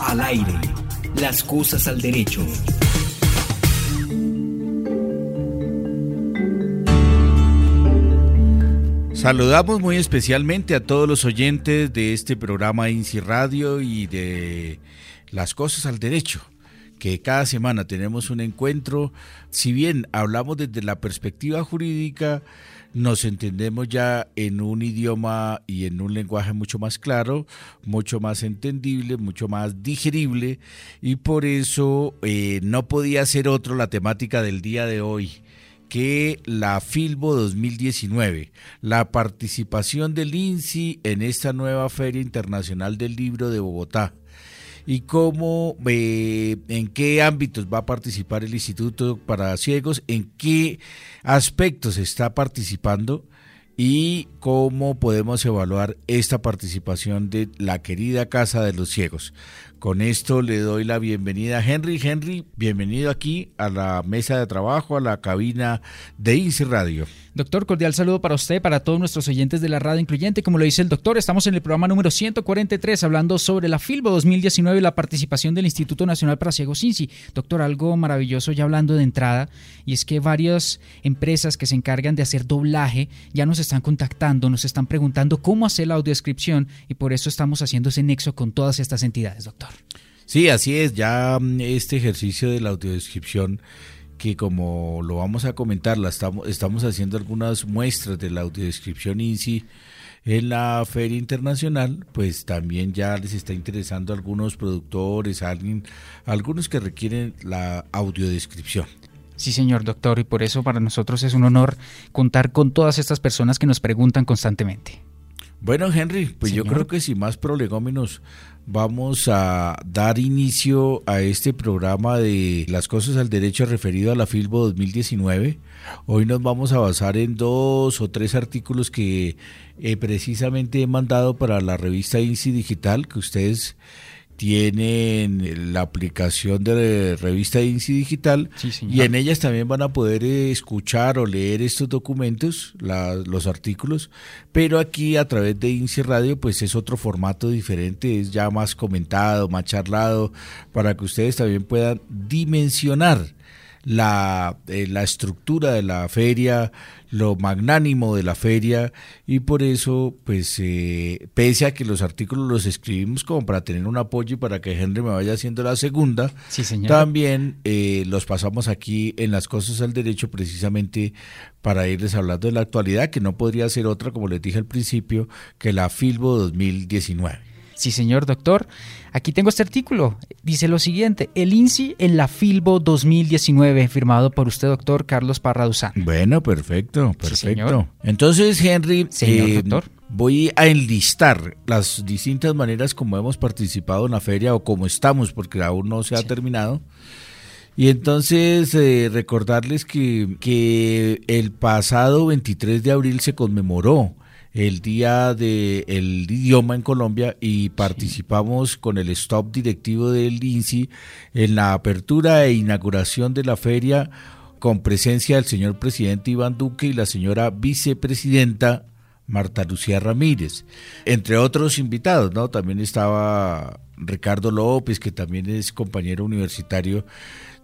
Al aire. Las cosas al derecho. Saludamos muy especialmente a todos los oyentes de este programa INSI Radio y de Las Cosas al Derecho, que cada semana tenemos un encuentro. Si bien hablamos desde la perspectiva jurídica, nos entendemos ya en un idioma y en un lenguaje mucho más claro, mucho más entendible, mucho más digerible y por eso eh, no podía ser otro la temática del día de hoy que la Filbo 2019, la participación del INSI en esta nueva Feria Internacional del Libro de Bogotá y cómo, eh, en qué ámbitos va a participar el Instituto para Ciegos, en qué aspectos está participando y cómo podemos evaluar esta participación de la querida Casa de los Ciegos. Con esto le doy la bienvenida a Henry. Henry, bienvenido aquí a la mesa de trabajo, a la cabina de INSI Radio. Doctor, cordial saludo para usted, para todos nuestros oyentes de la radio incluyente. Como lo dice el doctor, estamos en el programa número 143 hablando sobre la FILBO 2019 y la participación del Instituto Nacional para Ciegos INSI. Doctor, algo maravilloso ya hablando de entrada, y es que varias empresas que se encargan de hacer doblaje ya nos están contactando, nos están preguntando cómo hacer la audiodescripción y por eso estamos haciendo ese nexo con todas estas entidades, doctor. Sí, así es, ya mm, este ejercicio de la audiodescripción que como lo vamos a comentar, la estamos, estamos haciendo algunas muestras de la audiodescripción INSI en la Feria Internacional, pues también ya les está interesando a algunos productores, a alguien, algunos que requieren la audiodescripción. Sí, señor doctor, y por eso para nosotros es un honor contar con todas estas personas que nos preguntan constantemente. Bueno, Henry, pues yo creo que sin más prolegómenos vamos a dar inicio a este programa de las cosas al derecho referido a la FILBO 2019. Hoy nos vamos a basar en dos o tres artículos que eh, precisamente he mandado para la revista INSI Digital, que ustedes tienen la aplicación de revista INSI Digital y en ellas también van a poder escuchar o leer estos documentos, los artículos, pero aquí a través de INSI Radio pues es otro formato diferente, es ya más comentado, más charlado, para que ustedes también puedan dimensionar la, eh, la estructura de la feria, lo magnánimo de la feria y por eso, pues, eh, pese a que los artículos los escribimos como para tener un apoyo y para que Henry me vaya haciendo la segunda, también eh, los pasamos aquí en las cosas del derecho precisamente para irles hablando de la actualidad, que no podría ser otra, como les dije al principio, que la Filbo 2019. Sí, señor doctor. Aquí tengo este artículo. Dice lo siguiente, el INSI en la Filbo 2019, firmado por usted, doctor Carlos Parraduzán. Bueno, perfecto, perfecto. Entonces, Henry, eh, voy a enlistar las distintas maneras como hemos participado en la feria o como estamos, porque aún no se ha terminado. Y entonces eh, recordarles que, que el pasado 23 de abril se conmemoró el Día del Idioma en Colombia y participamos con el stop directivo del INSI en la apertura e inauguración de la feria con presencia del señor presidente Iván Duque y la señora vicepresidenta Marta Lucía Ramírez, entre otros invitados, ¿no? También estaba Ricardo López, que también es compañero universitario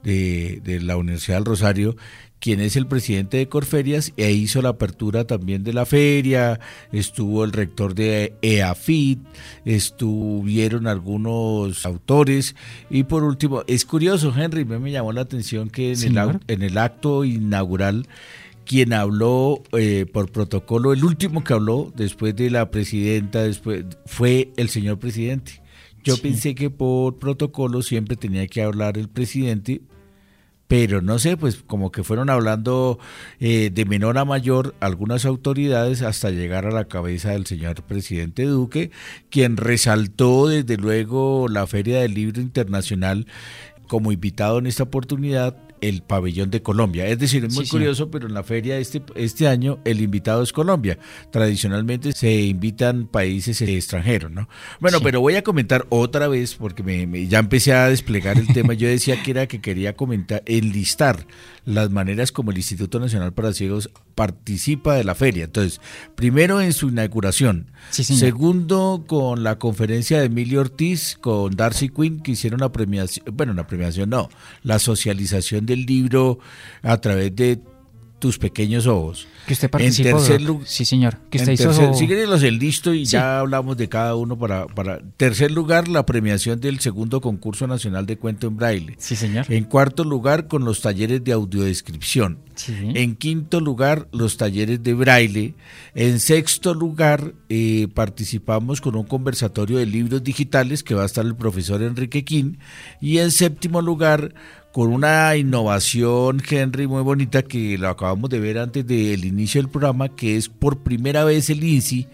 de, de la Universidad del Rosario, quien es el presidente de Corferias, e hizo la apertura también de la feria, estuvo el rector de EAFIT, estuvieron algunos autores, y por último, es curioso, Henry, me llamó la atención que en, el, en el, acto inaugural, quien habló eh, por protocolo, el último que habló después de la presidenta, después fue el señor presidente. Yo pensé que por protocolo siempre tenía que hablar el presidente, pero no sé, pues como que fueron hablando eh, de menor a mayor algunas autoridades hasta llegar a la cabeza del señor presidente Duque, quien resaltó desde luego la Feria del Libro Internacional como invitado en esta oportunidad el pabellón de Colombia. Es decir, es muy curioso, pero en la feria este, este año el invitado es Colombia. Tradicionalmente se invitan países extranjeros, ¿no? Bueno, pero voy a comentar otra vez, porque me, ya empecé a desplegar el tema. Yo decía que era que quería comentar, enlistar las maneras como el Instituto Nacional para Ciegos participa de la feria. Entonces, primero en su inauguración, segundo con la conferencia de Emilio Ortiz con Darcy Quinn que hicieron la premiación, bueno, una premiación no, la socialización del libro a través de tus pequeños ojos. Que usted participó. En tercer lugar, sí, señor. Que usted hizo... tercer, los el listo y ya hablamos de cada uno para, para. Tercer lugar, la premiación del segundo concurso nacional de cuento en braille. Sí, señor. En cuarto lugar, con los talleres de audiodescripción. Sí. En quinto lugar, los talleres de braille. En sexto lugar, eh, participamos con un conversatorio de libros digitales que va a estar el profesor Enrique Quín. Y en séptimo lugar, con una innovación, Henry, muy bonita que lo acabamos de ver antes del inicio del programa, que es por primera vez el INSI,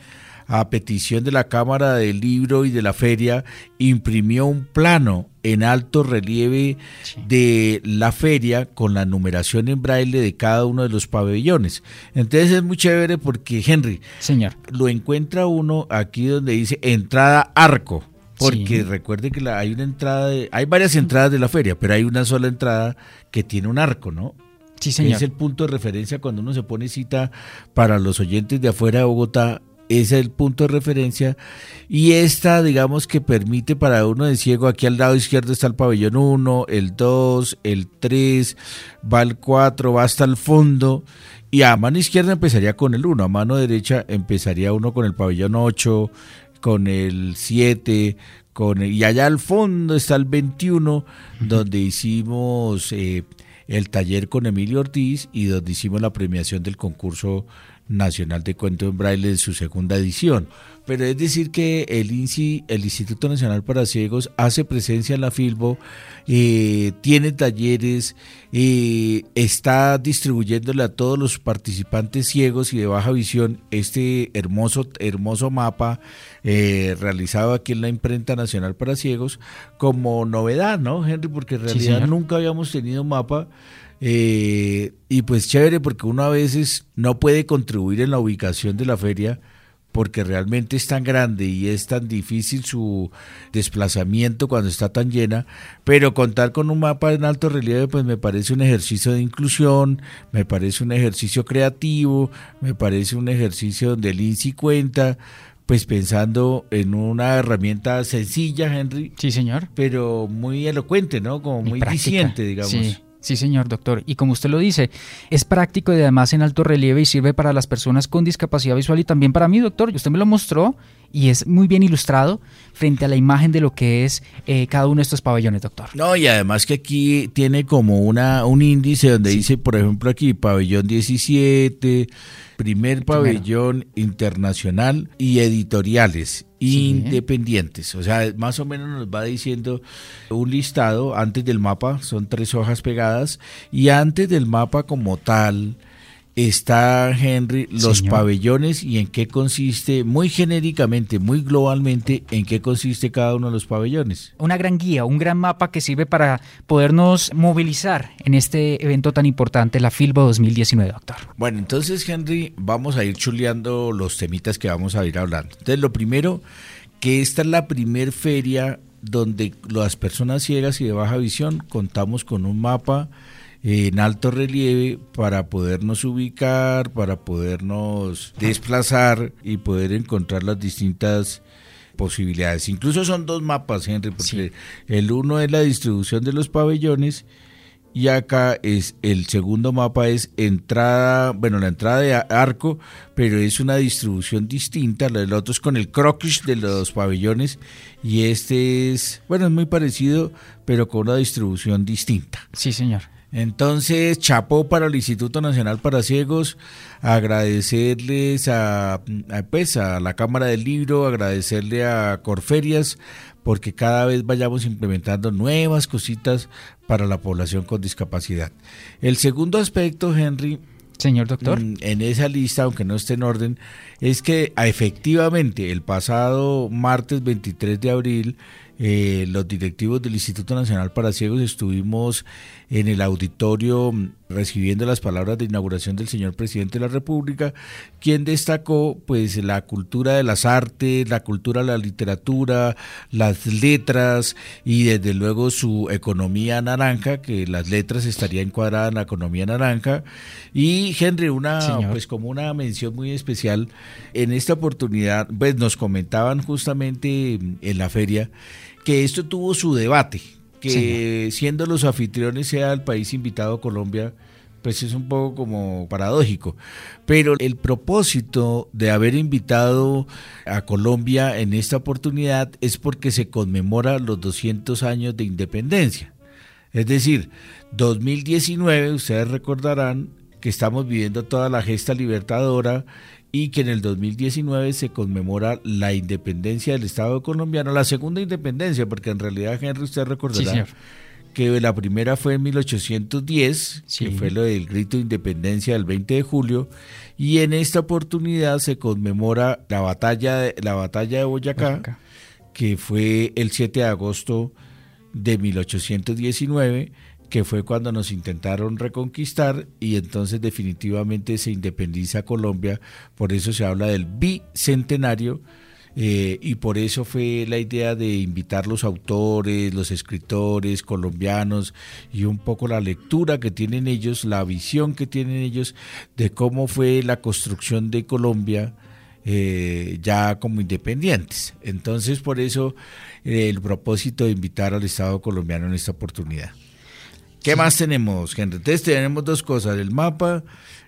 a petición de la Cámara del Libro y de la Feria, imprimió un plano en alto relieve de la feria con la numeración en braille de cada uno de los pabellones. Entonces es muy chévere porque, Henry, Señor. lo encuentra uno aquí donde dice entrada arco porque recuerde que la, hay una entrada, hay varias entradas de la feria, pero hay una sola entrada que tiene un arco, ¿no? Sí, señor. Es el punto de referencia cuando uno se pone cita para los oyentes de afuera de Bogotá. Ese es el punto de referencia. Y esta, digamos que permite para uno de ciego, aquí al lado izquierdo está el pabellón 1, el 2, el 3, va el 4, va hasta el fondo. Y a mano izquierda empezaría con el 1, a mano derecha empezaría uno con el pabellón 8, con el 7, con y allá al fondo está el 21, donde hicimos eh, el taller con Emilio Ortiz y donde hicimos la premiación del concurso nacional de cuento en braille de su segunda edición. Pero es decir que el INSI, el Instituto Nacional para Ciegos, hace presencia en la Filbo, eh, tiene talleres, eh, está distribuyéndole a todos los participantes ciegos y de baja visión este hermoso, hermoso mapa eh, realizado aquí en la Imprenta Nacional para Ciegos como novedad, ¿no, Henry? Porque en realidad nunca habíamos tenido mapa. y pues chévere porque uno a veces no puede contribuir en la ubicación de la feria porque realmente es tan grande y es tan difícil su desplazamiento cuando está tan llena, pero contar con un mapa en alto relieve pues me parece un ejercicio de inclusión, me parece un ejercicio creativo, me parece un ejercicio donde el INSI cuenta, pues pensando en una herramienta sencilla, Henry. Sí, señor. Pero muy elocuente, ¿no? Como muy, eficiente, digamos. Sí, señor doctor. Y como usted lo dice, es práctico y además en alto relieve y sirve para las personas con discapacidad visual y también para mí, doctor. Usted me lo mostró y es muy bien ilustrado frente a la imagen de lo que es eh, cada uno de estos pabellones, doctor. No, y además que aquí tiene como una un índice donde dice, por ejemplo, aquí pabellón 17, primer pabellón internacional y editoriales independientes. O sea, más o menos nos va diciendo un listado antes del mapa, son tres hojas pegadas, y antes del mapa como tal está Henry los pabellones y en qué consiste, muy genéricamente, muy globalmente, en qué consiste cada uno de los pabellones. Una gran guía, un gran mapa que sirve para podernos movilizar en este evento tan importante, la FILBO 2019, doctor. Bueno, entonces Henry, vamos a ir chuleando los temitas que vamos a ir hablando. Entonces, lo primero, que esta es la primer feria donde las personas ciegas y de baja visión contamos con un mapa en alto relieve para podernos ubicar, para podernos desplazar y poder encontrar las distintas posibilidades. Incluso son dos mapas, Henry, porque el uno es la distribución de los pabellones y acá es el segundo mapa es entrada, bueno, la entrada de arco, pero es una distribución distinta, el otro es con el croquis de los pabellones y este es, bueno, es muy parecido, pero con una distribución distinta. Sí, señor. Entonces, chapó para el Instituto Nacional para Ciegos, agradecerles a, pues, a la Cámara del Libro, agradecerle a Corferias, porque cada vez vayamos implementando nuevas cositas para la población con discapacidad. El segundo aspecto, Henry, Señor doctor. Mm, en esa lista, aunque no esté en orden, es que efectivamente el pasado martes 23 de abril eh, los directivos del Instituto Nacional para Ciegos estuvimos en el auditorio mm, recibiendo las palabras de inauguración del señor presidente de la República, quien destacó pues la cultura de las artes, la cultura de la literatura, las letras y desde luego su economía naranja, que las letras estarían encuadradas en la economía naranja. Y Henry, una pues como una mención muy especial en esta oportunidad, pues nos comentaban justamente en la feria que esto tuvo su debate, que siendo los anfitriones sea el país invitado a Colombia, pues es un poco como paradójico. Pero el propósito de haber invitado a Colombia en esta oportunidad es porque se conmemora los 200 años de independencia. Es decir, 2019, ustedes recordarán que estamos viviendo toda la gesta libertadora y que en el 2019 se conmemora la independencia del Estado colombiano, la segunda independencia, porque en realidad, Henry, usted recordará que la primera fue en 1810, que fue lo del grito de independencia del 20 de julio, y en esta oportunidad se conmemora la batalla de, la batalla de Boyacá, que fue el 7 de agosto de 1819 que fue cuando nos intentaron reconquistar y entonces definitivamente se independiza Colombia, por eso se habla del bicentenario. Eh, y por eso fue la idea de invitar los autores, los escritores colombianos y un poco la lectura que tienen ellos, la visión que tienen ellos de cómo fue la construcción de Colombia eh, ya como independientes. Entonces por eso eh, el propósito de invitar al Estado colombiano en esta oportunidad. ¿Qué más tenemos, Henry? Entonces tenemos dos cosas, el mapa,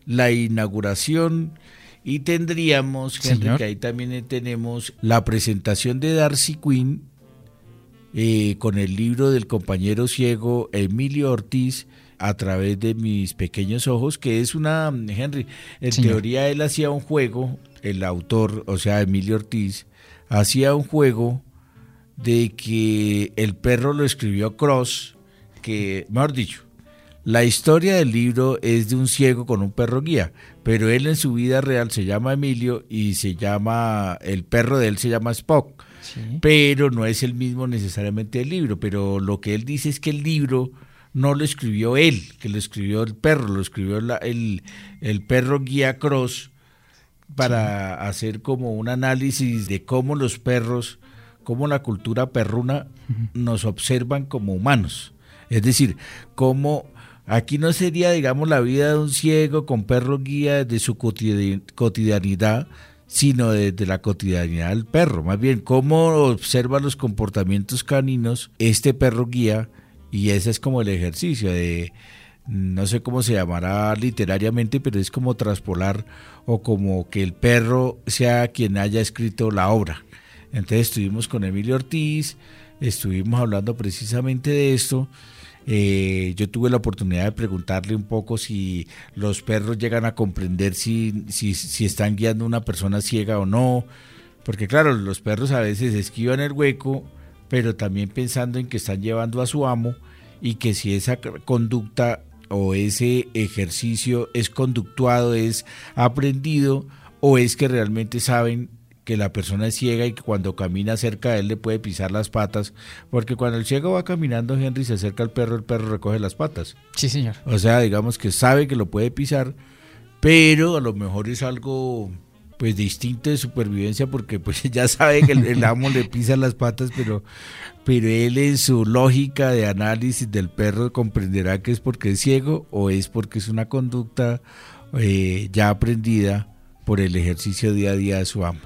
la inauguración y tendríamos, Henry, que ahí también tenemos la presentación de Darcy Quinn eh, con el libro del compañero ciego Emilio Ortiz a través de mis pequeños ojos, que es una, Henry, en teoría él hacía un juego, el autor, o sea, Emilio Ortiz, hacía un juego de que el perro lo escribió Cross, que, mejor dicho, la historia del libro es de un ciego con un perro guía, pero él en su vida real se llama Emilio y se llama, el perro de él se llama Spock, pero no es el mismo necesariamente el libro, pero lo que él dice es que el libro no lo escribió él, que lo escribió el perro, lo escribió el, el perro guía Cross para hacer como un análisis de cómo los perros, cómo la cultura perruna nos observan como humanos. Es decir, cómo aquí no sería, digamos, la vida de un ciego con perro guía de su cotidianidad, sino desde la cotidianidad del perro. Más bien, cómo observa los comportamientos caninos este perro guía, y ese es como el ejercicio de, no sé cómo se llamará literariamente, pero es como traspolar o como que el perro sea quien haya escrito la obra. Entonces estuvimos con Emilio Ortiz, estuvimos hablando precisamente de esto eh, yo tuve la oportunidad de preguntarle un poco si los perros llegan a comprender si, si, si están guiando a una persona ciega o no, porque claro, los perros a veces esquivan el hueco, pero también pensando en que están llevando a su amo y que si esa conducta o ese ejercicio es conductuado, es aprendido o es que realmente saben que la persona es ciega y que cuando camina cerca de él le puede pisar las patas, porque cuando el ciego va caminando, Henry se acerca al perro, el perro recoge las patas. Sí, señor. O sea, digamos que sabe que lo puede pisar, pero a lo mejor es algo pues distinto de supervivencia porque pues ya sabe que el, amo le pisa las patas, pero, pero él en su lógica de análisis del perro comprenderá que es porque es ciego o es porque es una conducta eh, ya aprendida por el ejercicio día a día de su amo.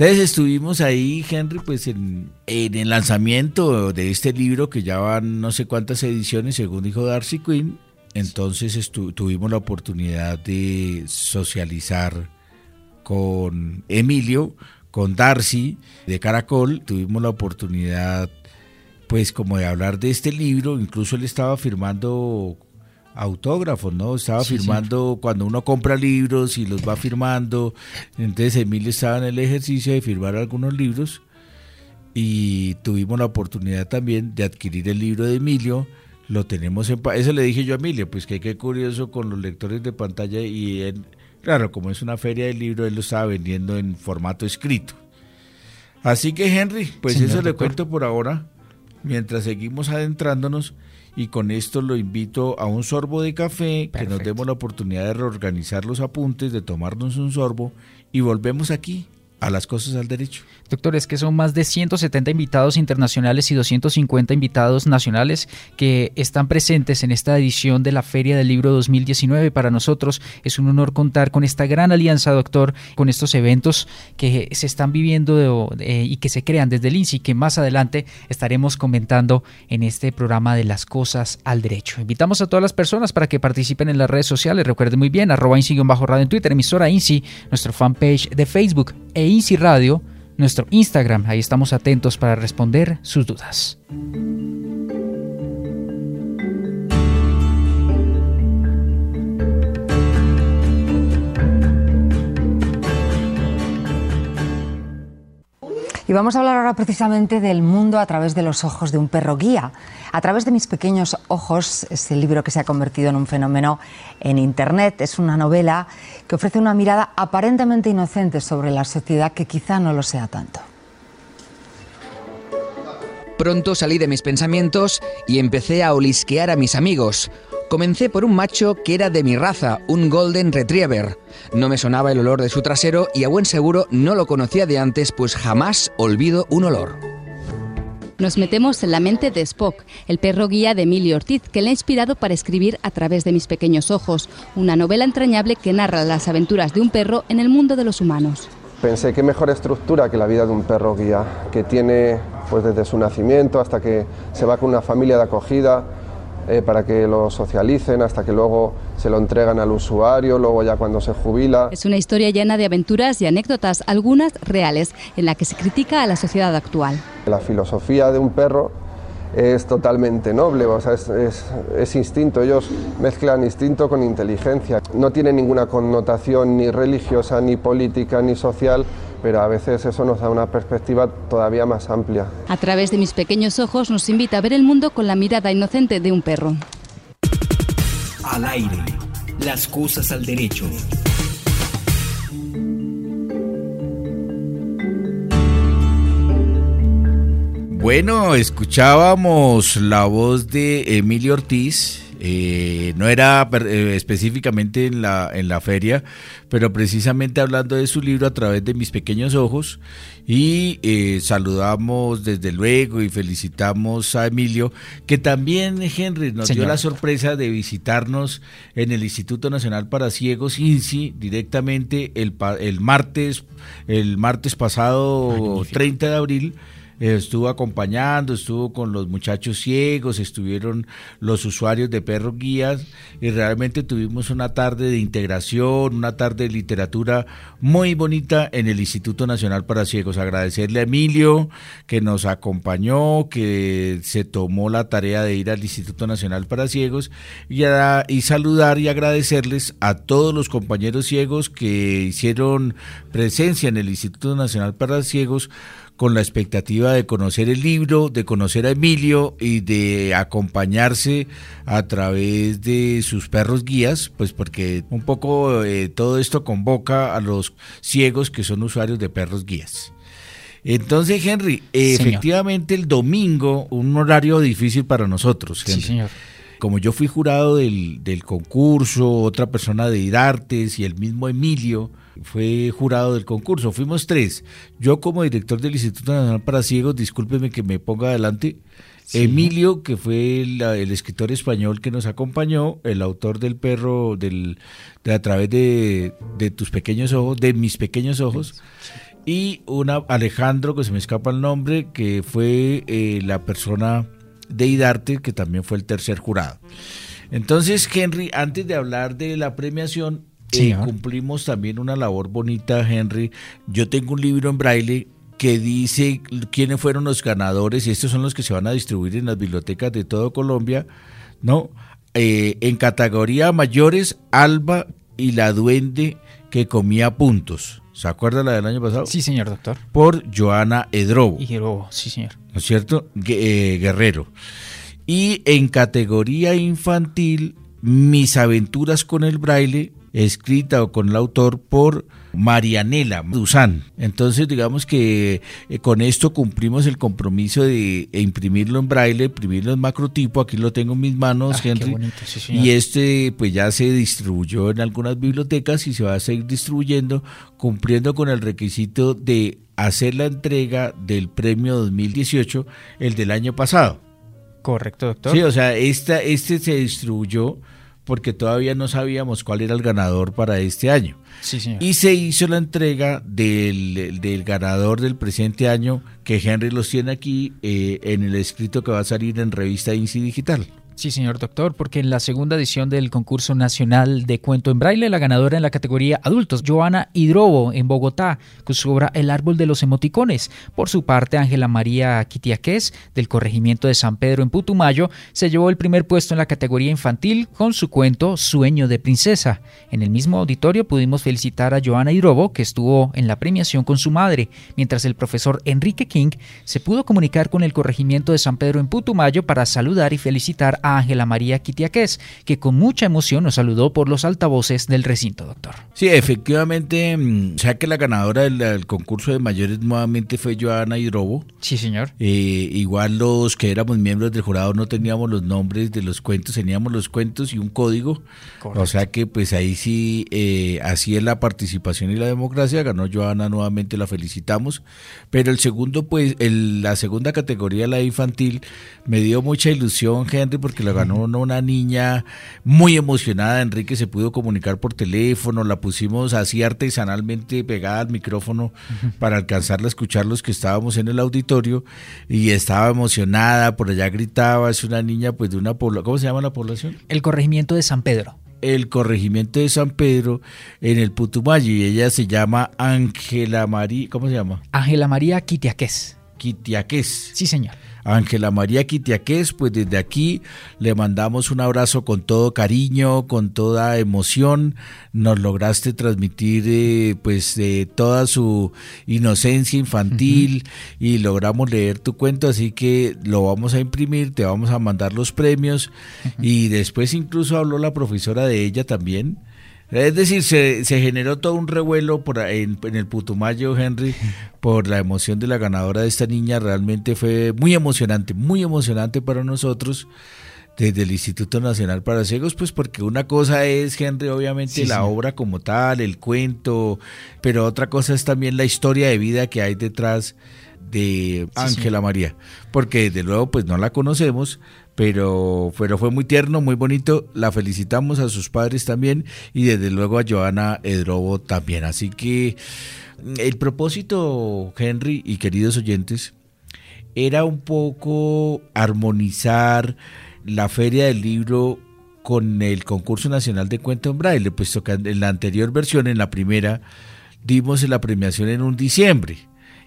Entonces estuvimos ahí, Henry, pues en, el lanzamiento de este libro que ya van no sé cuántas ediciones, según dijo Darcy Quinn. Entonces tuvimos la oportunidad de socializar con Emilio, con Darcy de Caracol. Tuvimos la oportunidad, pues, como de hablar de este libro. Incluso él estaba firmando autógrafos, ¿no? Estaba firmando cuando uno compra libros y los va firmando. Entonces Emilio estaba en el ejercicio de firmar algunos libros y tuvimos la oportunidad también de adquirir el libro de Emilio. Lo tenemos en... Eso le dije yo a Emilio, pues que qué curioso con los lectores de pantalla y él, claro, como es una feria de libros, él lo estaba vendiendo en formato escrito. Así que Henry, pues eso le cuento por ahora mientras seguimos adentrándonos y con esto lo invito a un sorbo de café, que nos demos la oportunidad de reorganizar los apuntes, de tomarnos un sorbo y volvemos aquí a las cosas al derecho. Doctor, es que son más de 170 invitados internacionales y 250 invitados nacionales que están presentes en esta edición de la Feria del Libro 2019. Para nosotros es un honor contar con esta gran alianza, doctor, con estos eventos que se están viviendo y que se crean desde el INSI, que más adelante estaremos comentando en este programa de las cosas al derecho. Invitamos a todas las personas para que participen en las redes sociales. Recuerden muy bien, arroba INSI-radio en Twitter, emisora INSI, nuestro fanpage de Facebook e INSI Radio nuestro Instagram. Ahí estamos atentos para responder sus dudas. Y vamos a hablar ahora precisamente del mundo a través de los ojos de un perro guía. A través de mis pequeños ojos es el libro que se ha convertido en un fenómeno en Internet. Es una novela que ofrece una mirada aparentemente inocente sobre la sociedad que quizá no lo sea tanto. Pronto salí de mis pensamientos y empecé a olisquear a mis amigos. Comencé por un macho que era de mi raza, un Golden Retriever. No me sonaba el olor de su trasero y a buen seguro no lo conocía de antes, pues jamás olvido un olor. Nos metemos en la mente de Spock, el perro guía de Emilio Ortiz, que le ha inspirado para escribir A través de mis pequeños ojos, una novela entrañable que narra las aventuras de un perro en el mundo de los humanos. Pensé qué mejor estructura que la vida de un perro guía, que tiene pues desde su nacimiento hasta que se va con una familia de acogida, eh, para que lo socialicen hasta que luego se lo entregan al usuario, luego ya cuando se jubila. Es una historia llena de aventuras y anécdotas, algunas reales, en la que se critica a la sociedad actual. La filosofía de un perro es totalmente noble, o sea, es, es, instinto, ellos mezclan instinto con inteligencia, no tiene ninguna connotación ni religiosa, ni política, ni social, pero a veces eso nos da una perspectiva todavía más amplia. A través de mis pequeños ojos nos invita a ver el mundo con la mirada inocente de un perro. Al aire, las cosas al derecho. Bueno, escuchábamos la voz de Emilio Ortiz, eh, no era eh, específicamente en la, en la feria, pero precisamente hablando de su libro a través de mis pequeños ojos y eh, saludamos desde luego y felicitamos a Emilio, que también Henry nos dio la sorpresa de visitarnos en el Instituto Nacional para Ciegos INSI directamente el, el martes, el martes pasado 30 de abril estuvo acompañando, estuvo con los muchachos ciegos, estuvieron los usuarios de perros guías y realmente tuvimos una tarde de integración, una tarde de literatura muy bonita en el Instituto Nacional para Ciegos. Agradecerle a Emilio que nos acompañó, que se tomó la tarea de ir al Instituto Nacional para Ciegos y, y saludar y agradecerles a todos los compañeros ciegos que hicieron presencia en el Instituto Nacional para Ciegos con la expectativa de conocer el libro, de conocer a Emilio y de acompañarse a través de sus perros guías, pues porque un poco eh, todo esto convoca a los ciegos que son usuarios de perros guías. Entonces, Henry, efectivamente el domingo, un horario difícil para nosotros. Sí, señor. Como yo fui jurado del, del concurso, otra persona de IDARTES y el mismo Emilio, fue jurado del concurso. Fuimos tres. Yo como director del Instituto Nacional para Ciegos, discúlpeme que me ponga adelante. Emilio, que fue el, escritor español que nos acompañó, el autor del perro, del, de a través de, tus pequeños ojos, de mis pequeños ojos. Y una Alejandro, que se me escapa el nombre, que fue eh, la persona de Idarte, que también fue el tercer jurado. Entonces, Henry, antes de hablar de la premiación, Sí, cumplimos también una labor bonita, Henry. Yo tengo un libro en braille que dice quiénes fueron los ganadores y estos son los que se van a distribuir en las bibliotecas de todo Colombia, ¿no? Eh, en categoría mayores, Alba y la duende que comía puntos. ¿Se acuerda la del año pasado? Sí, señor doctor. Por Joana Edrobo. Y Edrobo, sí, señor. ¿No es cierto? Eh, Guerrero. Y en categoría infantil, Mis aventuras con el braille escrita o con el autor por Marianela Duzán. Entonces, digamos que eh, con esto cumplimos el compromiso de imprimirlo en braille, imprimirlo en macrotipo. Aquí lo tengo en mis manos, Ah, qué Henry. bonito, sí, y este, pues ya se distribuyó en algunas bibliotecas y se va a seguir distribuyendo, cumpliendo con el requisito de hacer la entrega del premio 2018, el del año pasado. Correcto, doctor. Sí, o sea, esta, este se distribuyó porque todavía no sabíamos cuál era el ganador para este año. Sí, señor. Y se hizo la entrega del, del ganador del presente año, que Henry los tiene aquí eh, en el escrito que va a salir en revista INSI Digital. Sí, señor doctor, porque en la segunda edición del concurso nacional de cuento en braille, la ganadora en la categoría adultos, Joana Hidrobo, en Bogotá, con su obra El árbol de los emoticones. Por su parte, Ángela María Quitiaqués, del corregimiento de San Pedro en Putumayo, se llevó el primer puesto en la categoría infantil con su cuento Sueño de princesa. En el mismo auditorio pudimos felicitar a Joana Hidrobo, que estuvo en la premiación con su madre, mientras el profesor Enrique King se pudo comunicar con el corregimiento de San Pedro en Putumayo para saludar y felicitar a Ángela María Quitiaqués, que con mucha emoción nos saludó por los altavoces del recinto, doctor. Sí, efectivamente, mm, o sea que la ganadora del, del concurso de mayores nuevamente fue Joana Hidrobo. Sí, señor. Eh, igual los que éramos miembros del jurado no teníamos los nombres de los cuentos, teníamos los cuentos y un código. Correcto. O sea que pues ahí sí, eh, así es la participación y la democracia. Ganó Joana nuevamente, la felicitamos. Pero el segundo, pues, el- la segunda categoría, la infantil, me dio mucha ilusión, Henry, porque la ganó una- una niña muy emocionada. Enrique se pudo comunicar por teléfono, la pusimos así artesanalmente pegada al micrófono para alcanzarla a escuchar los que estábamos en el auditorio y estaba emocionada, por allá gritaba, es una niña pues de una población, ¿cómo se llama la población? El corregimiento de San Pedro. el corregimiento de San Pedro en el Putumayo y ella se llama Ángela María, ¿cómo se llama? Ángela María Quitiaqués. Quitiaqués. Sí, señor. Ángela María Quitiaqués, pues desde aquí le mandamos un abrazo con todo cariño, con toda emoción. Nos lograste transmitir eh, pues eh, toda su inocencia infantil y logramos leer tu cuento, así que lo vamos a imprimir, te vamos a mandar los premios y después incluso habló la profesora de ella también. Es decir, se, se generó todo un revuelo por, en, en el Putumayo, Henry, por la emoción de la ganadora de esta niña. Realmente fue muy emocionante, muy emocionante para nosotros desde el Instituto Nacional para Ciegos, pues porque una cosa es, Henry, obviamente Sí, la obra como tal, el cuento, pero otra cosa es también la historia de vida que hay detrás de Ángela María, porque desde luego pues no la conocemos, pero, pero fue muy tierno, muy bonito, la felicitamos a sus padres también y desde luego a Joana Edrobo también, así que mm, el propósito, Henry y queridos oyentes, era un poco armonizar la feria del libro con el concurso nacional de cuento en braille, puesto que en la anterior versión, en la primera, dimos la premiación en un diciembre.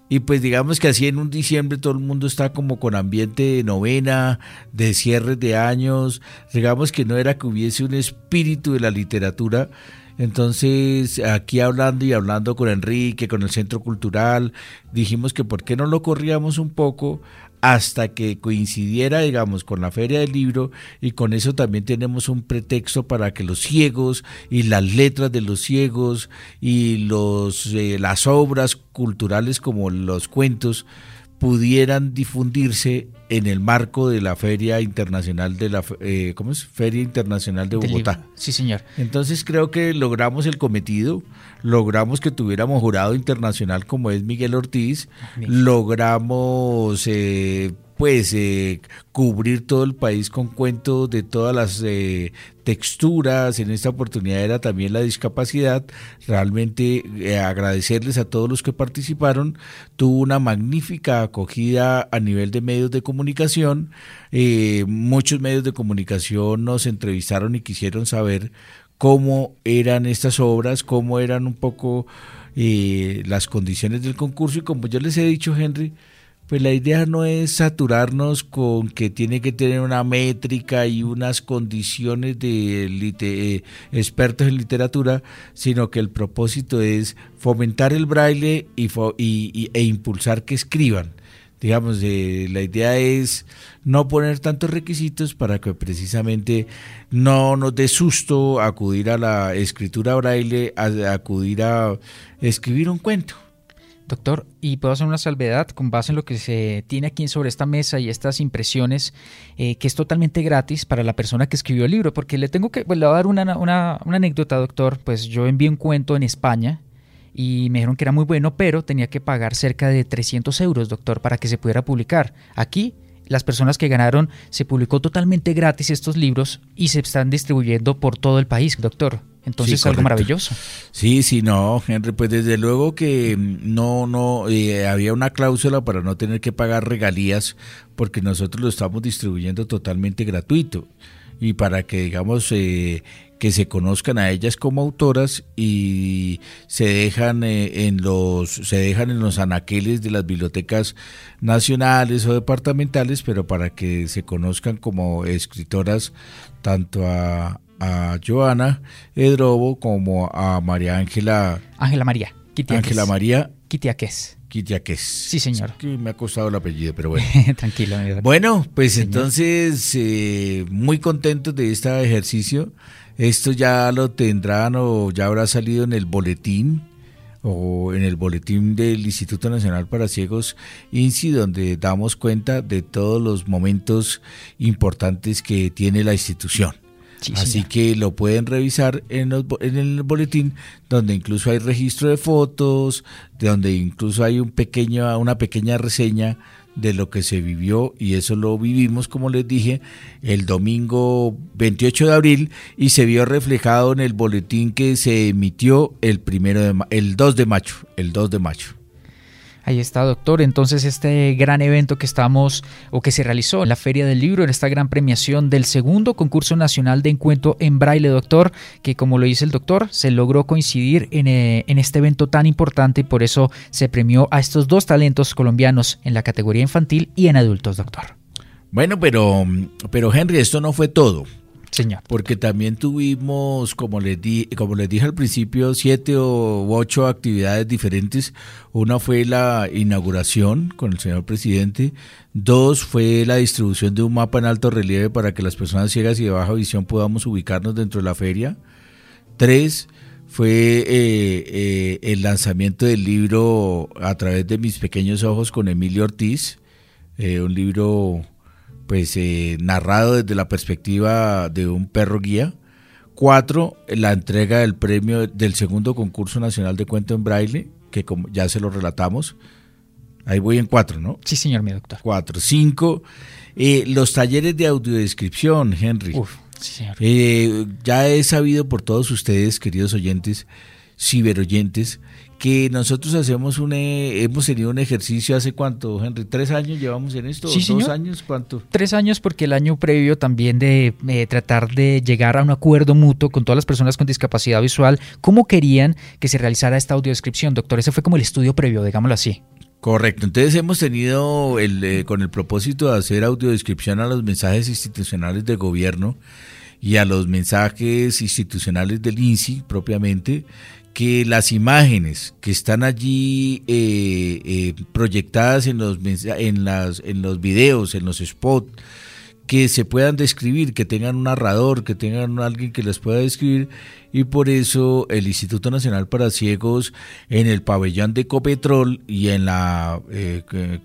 Y pues digamos que así en un diciembre todo el mundo está como con ambiente de novena, de cierres de años, digamos que no era que hubiese un espíritu de la literatura. Entonces aquí hablando y hablando con Enrique, con el Centro Cultural, dijimos que por qué no lo corríamos un poco hasta que coincidiera, digamos, con la Feria del Libro y con eso también tenemos un pretexto para que los ciegos y las letras de los ciegos y los eh, las obras culturales como los cuentos pudieran difundirse en el marco de la Feria Internacional de la eh, ¿cómo es? Feria Internacional de Bogotá. Sí, señor. Entonces creo que logramos el cometido, logramos que tuviéramos jurado internacional como es Miguel Ortiz, logramos eh, pues eh, cubrir todo el país con cuentos de todas las eh, texturas, en esta oportunidad era también la discapacidad, realmente eh, agradecerles a todos los que participaron, tuvo una magnífica acogida a nivel de medios de comunicación, muchos medios de comunicación nos entrevistaron y quisieron saber cómo eran estas obras, cómo eran un poco las condiciones del concurso. Y como yo les he dicho, Henry, pues la idea no es saturarnos con que tiene que tener una métrica y unas condiciones de lite- eh, expertos en literatura, sino que el propósito es fomentar el braille y, y- e impulsar que escriban. digamos, eh, la idea es no poner tantos requisitos para que precisamente no nos dé susto acudir a la escritura braille, acudir a escribir un cuento. Doctor, y puedo hacer una salvedad con base en lo que se tiene aquí sobre esta mesa y estas impresiones, eh, que es totalmente gratis para la persona que escribió el libro, porque le tengo que, pues le voy a dar una, una, anécdota, doctor, pues yo envié un cuento en España y me dijeron que era muy bueno, pero tenía que pagar cerca de 300 euros, doctor, para que se pudiera publicar. Aquí las personas que ganaron se publicó totalmente gratis estos libros y se están distribuyendo por todo el país, doctor. Entonces es algo maravilloso. Sí, sí, no, Henry, pues desde luego que no, no, eh, había una cláusula para no tener que pagar regalías porque nosotros lo estamos distribuyendo totalmente gratuito y para que digamos eh, que se conozcan a ellas como autoras y se dejan eh, en los se dejan en los anaqueles de las bibliotecas nacionales o departamentales pero para que se conozcan como escritoras tanto a, a Joana Edrobo como a María Ángela Ángela María Ángela María Quitiaques Quitiaques. Sí, señor. que me ha costado el apellido, pero bueno. Tranquilo. Bueno, pues entonces, eh, muy contentos de este ejercicio. Esto ya lo tendrán o ya habrá salido en el boletín o en el boletín del Instituto Nacional para Ciegos INSI, donde damos cuenta de todos los momentos importantes que tiene la institución. Así que lo pueden revisar en, el boletín, donde incluso hay registro de fotos, de donde incluso hay un pequeño, una pequeña reseña de lo que se vivió y eso lo vivimos, como les dije, el domingo 28 de abril y se vio reflejado en el boletín que se emitió el primero de el 2 de mayo, el 2 de mayo. Ahí está, doctor. Entonces, este gran evento que estamos o que se realizó en la Feria del Libro, en esta gran premiación del segundo concurso nacional de encuentro en braille, doctor, que como lo dice el doctor, se logró coincidir en, eh, en este evento tan importante y por eso se premió a estos dos talentos colombianos en la categoría infantil y en adultos, doctor. Bueno, pero, pero Henry, esto no fue todo. Porque también tuvimos, como les, di, como les dije al principio, siete o ocho actividades diferentes. Una fue la inauguración con el señor presidente. Dos fue la distribución de un mapa en alto relieve para que las personas ciegas y de baja visión podamos ubicarnos dentro de la feria. Tres fue eh, eh, el lanzamiento del libro a través de mis pequeños ojos con Emilio Ortiz, eh, un libro pues eh, narrado desde la perspectiva de un perro guía. Cuatro, la entrega del premio del segundo concurso nacional de cuento en braille, que como ya se lo relatamos. Ahí voy en cuatro, ¿no? Sí, señor, mi doctor. Cuatro. Cinco, eh, los talleres de audiodescripción, Henry. Uf, sí, señor. Eh, ya he sabido por todos ustedes, queridos oyentes, ciberoyentes, que nosotros hacemos un, eh, hemos tenido un ejercicio hace cuánto, Henry, tres años llevamos en esto, sí, dos años, cuánto. Tres años porque el año previo también de eh, tratar de llegar a un acuerdo mutuo con todas las personas con discapacidad visual, cómo querían que se realizara esta audiodescripción, doctor, ese fue como el estudio previo, digámoslo así. Correcto, entonces hemos tenido el, eh, con el propósito de hacer audiodescripción a los mensajes institucionales del gobierno y a los mensajes institucionales del INSI propiamente, que las imágenes que están allí eh, eh, proyectadas en los, en, las, en los videos, en los spots, que se puedan describir, que tengan un narrador, que tengan alguien que las pueda describir y por eso el Instituto Nacional para Ciegos en el pabellón de Copetrol y en la, eh,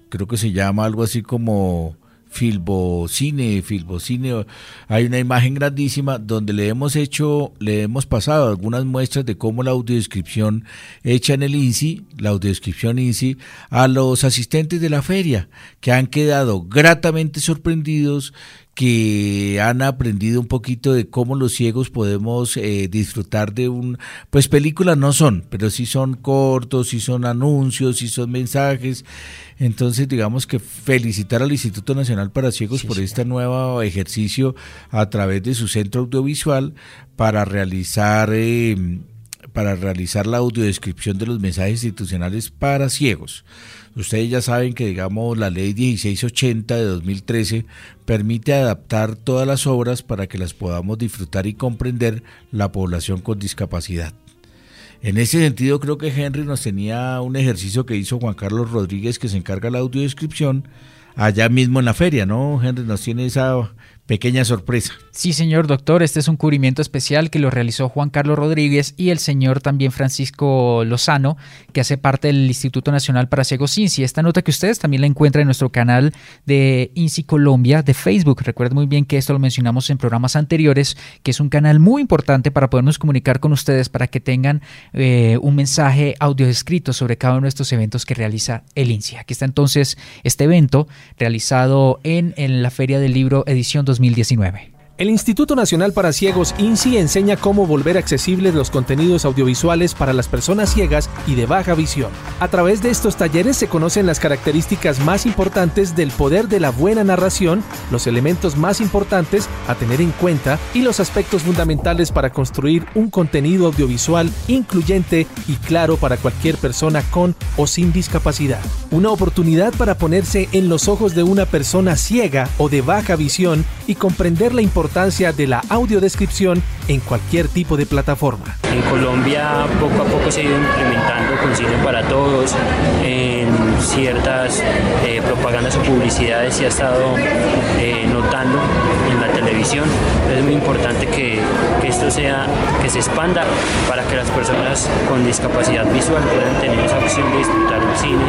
creo que se llama algo así como Filbocine, Filbocine, hay una imagen grandísima donde le hemos hecho, le hemos pasado algunas muestras de cómo la audiodescripción hecha en el INSI, la audiodescripción INSI, a los asistentes de la feria, que han quedado gratamente sorprendidos que han aprendido un poquito de cómo los ciegos podemos eh, disfrutar de un, pues películas no son, pero sí son cortos, sí son anuncios, sí son mensajes. Entonces, digamos que felicitar al Instituto Nacional para Ciegos por este nuevo ejercicio a través de su centro audiovisual para realizar eh, para realizar la audiodescripción de los mensajes institucionales para ciegos. Ustedes ya saben que, digamos, la ley 1680 de 2013 permite adaptar todas las obras para que las podamos disfrutar y comprender la población con discapacidad. En ese sentido, creo que Henry nos tenía un ejercicio que hizo Juan Carlos Rodríguez, que se encarga de la audiodescripción, allá mismo en la feria, ¿no? Henry nos tiene esa pequeña sorpresa. Sí, señor doctor, este es un cubrimiento especial que lo realizó Juan Carlos Rodríguez y el señor también Francisco Lozano, que hace parte del Instituto Nacional para Ciegos INSI. Esta nota que ustedes también la encuentran en nuestro canal de INSI Colombia de Facebook. Recuerden muy bien que esto lo mencionamos en programas anteriores, que es un canal muy importante para podernos comunicar con ustedes, para que tengan eh, un mensaje audio escrito sobre cada uno de estos eventos que realiza el INSI. Aquí está entonces este evento realizado en, en la Feria del Libro Edición 2020 2019. El Instituto Nacional para Ciegos INSI enseña cómo volver accesibles los contenidos audiovisuales para las personas ciegas y de baja visión. A través de estos talleres se conocen las características más importantes del poder de la buena narración, los elementos más importantes a tener en cuenta y los aspectos fundamentales para construir un contenido audiovisual incluyente y claro para cualquier persona con o sin discapacidad. Una oportunidad para ponerse en los ojos de una persona ciega o de baja visión y comprender la importancia de la audiodescripción en cualquier tipo de plataforma. En Colombia poco a poco se ha ido implementando con cine para todos, en ciertas eh, propagandas o publicidades se ha estado eh, notando en la televisión. Es muy importante que, que esto sea, que se expanda para que las personas con discapacidad visual puedan tener esa opción de disfrutar el cine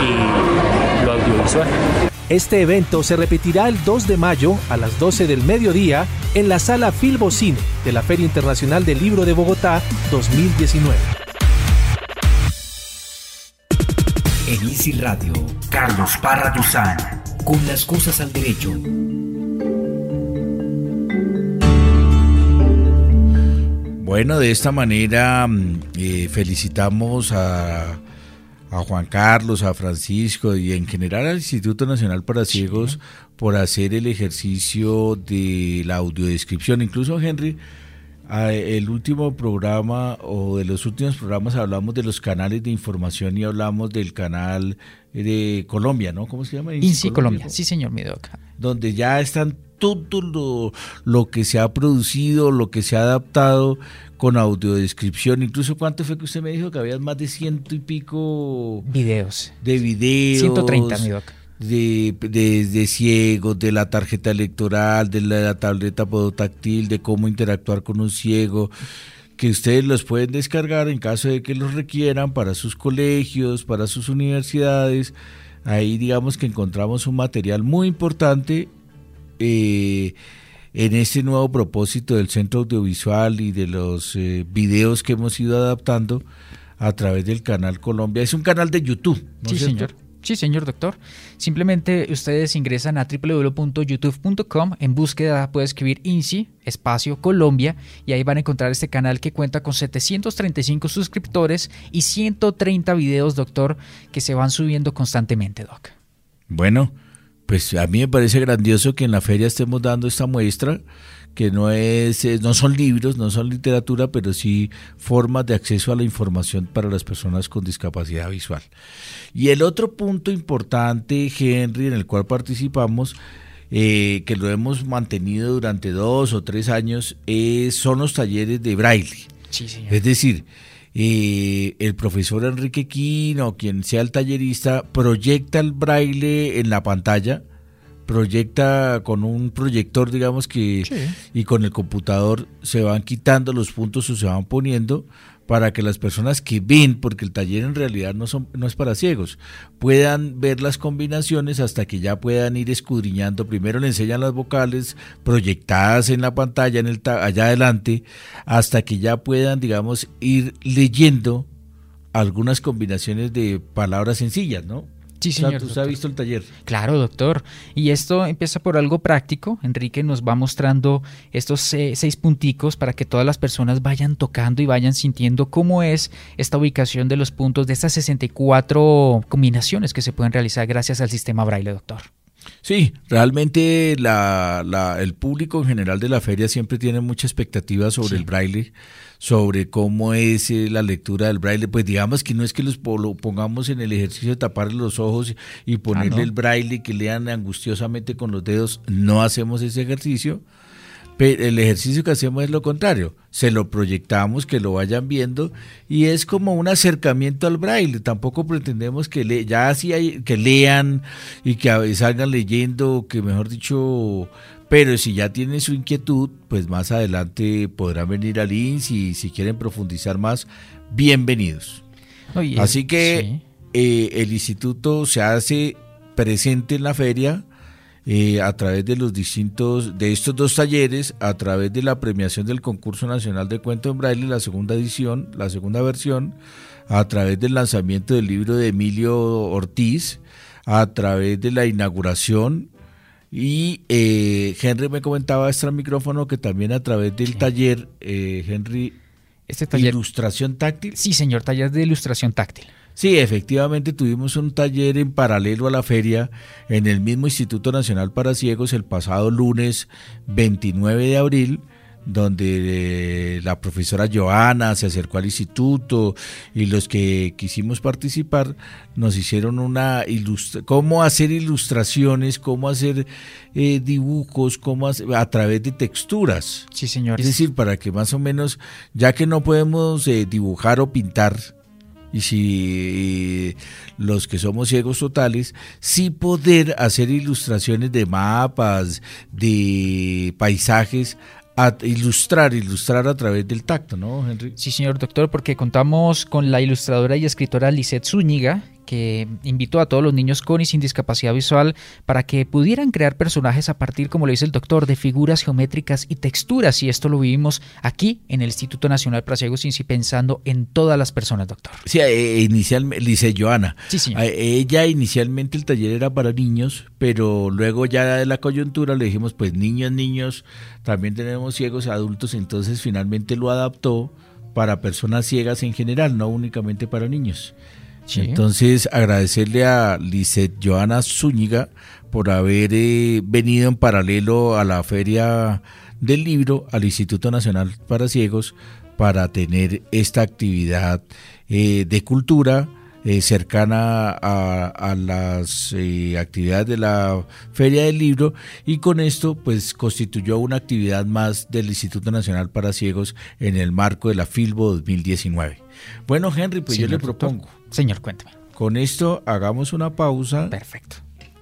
y lo audiovisual. Este evento se repetirá el 2 de mayo a las 12 del mediodía en la sala Filbocine de la Feria Internacional del Libro de Bogotá 2019. En Easy Radio, Carlos Parra Duzán, con las cosas al derecho. Bueno, de esta manera mm, eh, felicitamos a a Juan Carlos, a Francisco y en general al Instituto Nacional para Ciegos por hacer el ejercicio de la audiodescripción. Incluso, Henry, el último programa o de los últimos programas hablamos de los canales de información y hablamos del canal de Colombia, ¿no? ¿Cómo se llama? Sí, Colombia. Sí, señor Midoca. Donde ya están todo lo, lo que se ha producido, lo que se ha adaptado con audiodescripción. Incluso, ¿cuánto fue que usted me dijo? Que había más de ciento y pico... Videos. De videos. 130, mi doc. De, de, ciegos, de la tarjeta electoral, de la, tableta podotáctil, de cómo interactuar con un ciego, que ustedes los pueden descargar en caso de que los requieran para sus colegios, para sus universidades. Ahí digamos que encontramos un material muy importante. Eh, en este nuevo propósito del Centro Audiovisual y de los eh, videos que hemos ido adaptando a través del canal Colombia. Es un canal de YouTube, ¿no Sí, señor. Sí, señor doctor. Simplemente ustedes ingresan a www.youtube.com, en búsqueda puede escribir INSI, espacio Colombia, y ahí van a encontrar este canal que cuenta con 735 suscriptores y 130 videos, doctor, que se van subiendo constantemente, doc. Bueno, pues a mí me parece grandioso que en la feria estemos dando esta muestra, que no es, eh, no son libros, no son literatura, pero sí formas de acceso a la información para las personas con discapacidad visual. Y el otro punto importante, Henry, en el cual participamos, eh, que lo hemos mantenido durante dos o tres años, son los talleres de braille. Es decir, eh, el profesor Enrique Quino, quien sea el tallerista, proyecta el braille en la pantalla, proyecta con un proyector, digamos que, y con el computador se van quitando los puntos o se van poniendo para que las personas que ven, porque el taller en realidad no, son, no es para ciegos, puedan ver las combinaciones hasta que ya puedan ir escudriñando. Primero le enseñan las vocales proyectadas en la pantalla, en el allá adelante, hasta que ya puedan, digamos, ir leyendo algunas combinaciones de palabras sencillas, ¿no? Sí, señor. ¿Usted ha visto el taller? Claro, doctor. Y esto empieza por algo práctico. Enrique nos va mostrando estos seis punticos para que todas las personas vayan tocando y vayan sintiendo cómo es esta ubicación de los puntos de estas 64 combinaciones que se pueden realizar gracias al sistema braille, doctor. Sí, realmente el público en general de la feria siempre tiene mucha expectativa sobre el braille, sobre cómo es eh, la lectura del braille. Pues digamos que no es que los lo pongamos en el ejercicio de taparle los ojos y ponerle ah, el braille que lean angustiosamente con los dedos, no hacemos ese ejercicio Pero el ejercicio que hacemos es lo contrario, se lo proyectamos, que lo vayan viendo y es como un acercamiento al braille. Tampoco pretendemos que le, ya así hay, que lean y que salgan leyendo, que mejor dicho, pero si ya tienen su inquietud, pues más adelante podrán venir al INS y si quieren profundizar más, bienvenidos. Así que eh, el instituto se hace presente en la feria eh, a través de los distintos, de estos dos talleres, a través de la premiación del concurso nacional de cuento en braille, la segunda edición, la segunda versión, a través del lanzamiento del libro de Emilio Ortiz, a través de la inauguración y eh, Henry me comentaba extra micrófono que también a través del taller, eh, Henry, este taller, ilustración táctil. Sí, señor, taller de ilustración táctil. Sí, efectivamente tuvimos un taller en paralelo a la feria en el mismo Instituto Nacional para Ciegos el pasado lunes 29 de abril donde eh, la profesora Joana se acercó al instituto y los que quisimos participar nos hicieron una ilustra cómo hacer ilustraciones, cómo hacer eh, dibujos, cómo a través de texturas. Sí, señor. Es decir, para que más o menos, ya que no podemos eh, dibujar o pintar, y si los que somos ciegos totales, sí poder hacer ilustraciones de mapas, de paisajes a ilustrar, ilustrar a través del tacto, ¿no, Henry? Sí, señor doctor, porque contamos con la ilustradora y escritora Lisette Zúñiga, que invitó a todos los niños con y sin discapacidad visual para que pudieran crear personajes a partir, como lo dice el doctor, de figuras geométricas y texturas. Y esto lo vivimos aquí en el Instituto Nacional para Ciegos y pensando en todas las personas, doctor. Sí, eh, inicialmente, dice Joana. Sí, señor. Ella inicialmente el taller era para niños, pero luego ya de la coyuntura le dijimos, pues niños, niños, también tenemos ciegos adultos, entonces finalmente lo adaptó para personas ciegas en general, no únicamente para niños. Entonces, agradecerle a Lisette Joana Zúñiga por haber eh, venido en paralelo a la Feria del Libro, al Instituto Nacional para Ciegos, para tener esta actividad eh, de cultura eh, cercana a, las actividades de la Feria del Libro y con esto pues constituyó una actividad más del Instituto Nacional para Ciegos en el marco de la FILBO 2019. Bueno, Henry, pues yo le propongo. Señor, cuénteme. Con esto hagamos una pausa. Perfecto.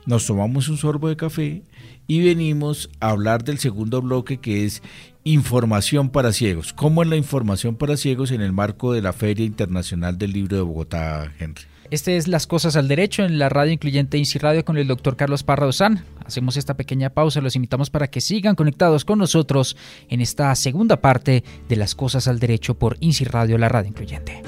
Nos tomamos un sorbo de café y venimos a hablar del segundo bloque que es información para ciegos. ¿Cómo es la información para ciegos en el marco de la Feria Internacional del Libro de Bogotá, Henry? Este es Las Cosas al Derecho en la radio incluyente INSI Radio con el doctor Carlos Parra. Hacemos esta pequeña pausa, los invitamos para que sigan conectados con nosotros en esta segunda parte de Las Cosas al Derecho por INSI Radio, la radio incluyente.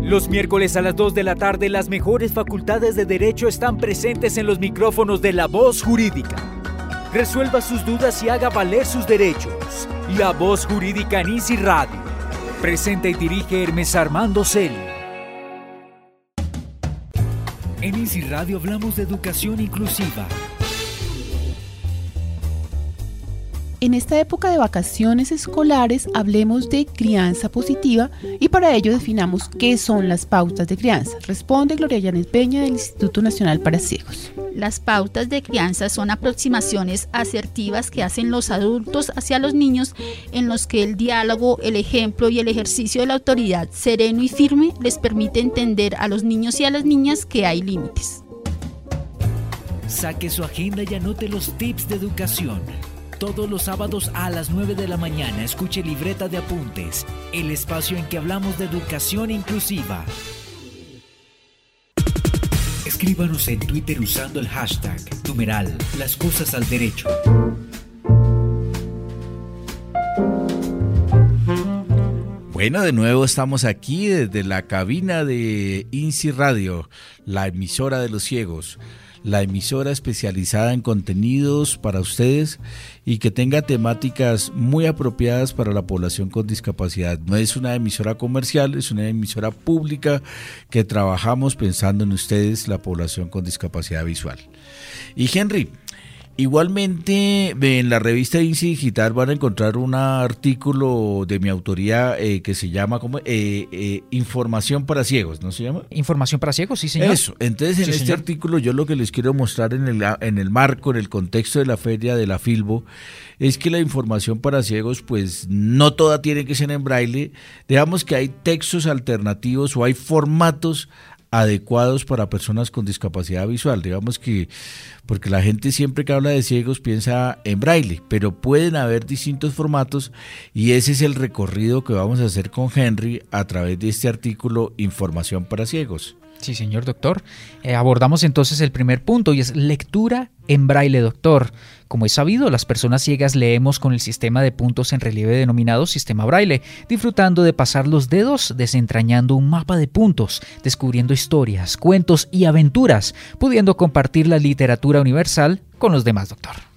Los miércoles a las 2 de la tarde las mejores facultades de derecho están presentes en los micrófonos de La Voz Jurídica. Resuelva sus dudas y haga valer sus derechos. La Voz Jurídica en Easy Radio. Presenta y dirige Hermes Armando Celi. En Easy Radio hablamos de educación inclusiva En esta época de vacaciones escolares hablemos de crianza positiva y para ello definamos qué son las pautas de crianza. Responde Gloria Yanes Peña del Instituto Nacional para Ciegos. Las pautas de crianza son aproximaciones asertivas que hacen los adultos hacia los niños en los que el diálogo, el ejemplo y el ejercicio de la autoridad sereno y firme les permite entender a los niños y a las niñas que hay límites. Saque su agenda y anote los tips de educación todos los sábados a las 9 de la mañana escuche Libreta de Apuntes, el espacio en que hablamos de educación inclusiva. Escríbanos en Twitter usando el hashtag numeral Las Cosas al Derecho. Bueno, de nuevo estamos aquí desde la cabina de INSI Radio, la emisora de los ciegos la emisora especializada en contenidos para ustedes y que tenga temáticas muy apropiadas para la población con discapacidad. No es una emisora comercial, es una emisora pública que trabajamos pensando en ustedes, la población con discapacidad visual. Y Henry, Igualmente, en la revista INSI Digital van a encontrar un artículo de mi autoría eh, que se llama como eh, eh, Información para ciegos, ¿no se llama? Información para ciegos, sí, señor. Eso. Entonces, en este artículo yo lo que les quiero mostrar en el, en el marco, en el contexto de la feria de la Filbo, es que la información para ciegos, pues no toda tiene que ser en braille. Digamos que hay textos alternativos o hay formatos adecuados para personas con discapacidad visual. Digamos que, porque la gente siempre que habla de ciegos piensa en braille, pero pueden haber distintos formatos y ese es el recorrido que vamos a hacer con Henry a través de este artículo Información para ciegos. Sí, señor doctor. Eh, abordamos entonces el primer punto y es lectura en braille, doctor. Como es sabido, las personas ciegas leemos con el sistema de puntos en relieve denominado sistema braille, disfrutando de pasar los dedos desentrañando un mapa de puntos, descubriendo historias, cuentos y aventuras, pudiendo compartir la literatura universal con los demás, doctor.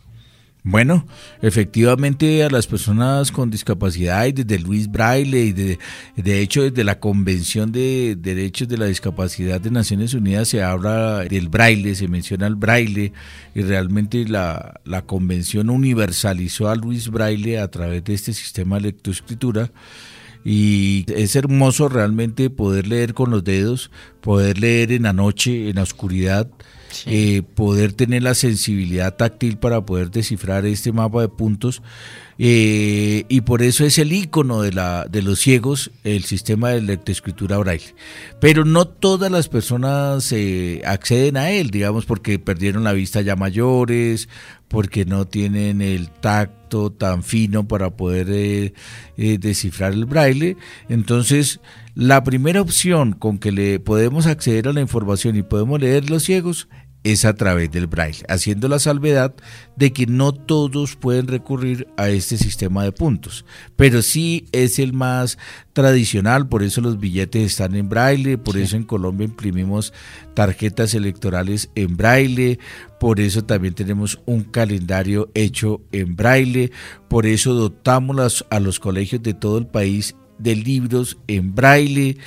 Bueno, efectivamente a las personas con discapacidad y desde Luis Braille y de, de hecho desde la Convención de Derechos de la Discapacidad de Naciones Unidas se habla del braille, se menciona el braille y realmente la, la convención universalizó a Luis Braille a través de este sistema de lectoescritura. Y es hermoso realmente poder leer con los dedos, poder leer en la noche, en la oscuridad, eh, poder tener la sensibilidad táctil para poder descifrar este mapa de puntos. Eh, y por eso es el icono de, la, de los ciegos, el sistema de lectoescritura braille. Pero no todas las personas eh, acceden a él, digamos, porque perdieron la vista ya mayores, porque no tienen el tacto tan fino para poder descifrar el braille. Entonces, la primera opción con que le podemos acceder a la información y podemos leer los ciegos es a través del braille, haciendo la salvedad de que no todos pueden recurrir a este sistema de puntos, pero sí es el más tradicional, por eso los billetes están en braille, por eso en Colombia imprimimos tarjetas electorales en braille, por eso también tenemos un calendario hecho en braille, por eso dotamos a los colegios de todo el país de libros en braille,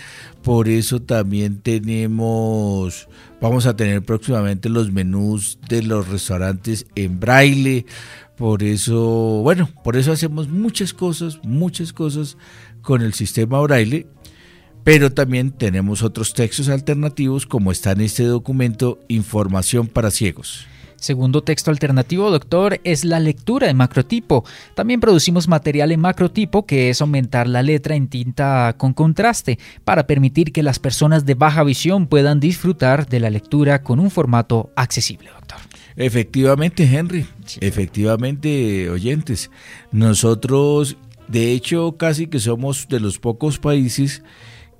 por eso también tenemos, vamos a tener próximamente los menús de los restaurantes en braille. Por eso, bueno, por eso hacemos muchas cosas, muchas cosas con el sistema braille. Pero también tenemos otros textos alternativos como está en este documento Información para Ciegos. Segundo texto alternativo, doctor, es la lectura en macrotipo. También producimos material en macrotipo, que es aumentar la letra en tinta con contraste, para permitir que las personas de baja visión puedan disfrutar de la lectura con un formato accesible, doctor. Efectivamente, Henry, efectivamente, oyentes, nosotros, de hecho, casi que somos de los pocos países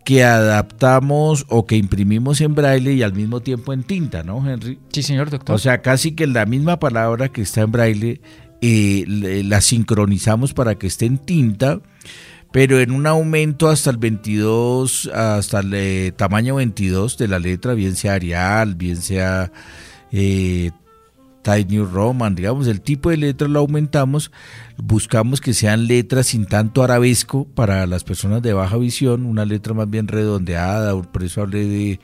que adaptamos o que imprimimos en braille y al mismo tiempo en tinta, ¿no, Henry? Sí, señor doctor. O sea, casi que la misma palabra que está en braille eh, la sincronizamos para que esté en tinta, pero en un aumento hasta el 22, hasta el eh, tamaño 22 de la letra, bien sea Arial, bien sea eh, Tiny Roman, digamos, el tipo de letra lo aumentamos, buscamos que sean letras sin tanto arabesco para las personas de baja visión, una letra más bien redondeada, por eso hablé de...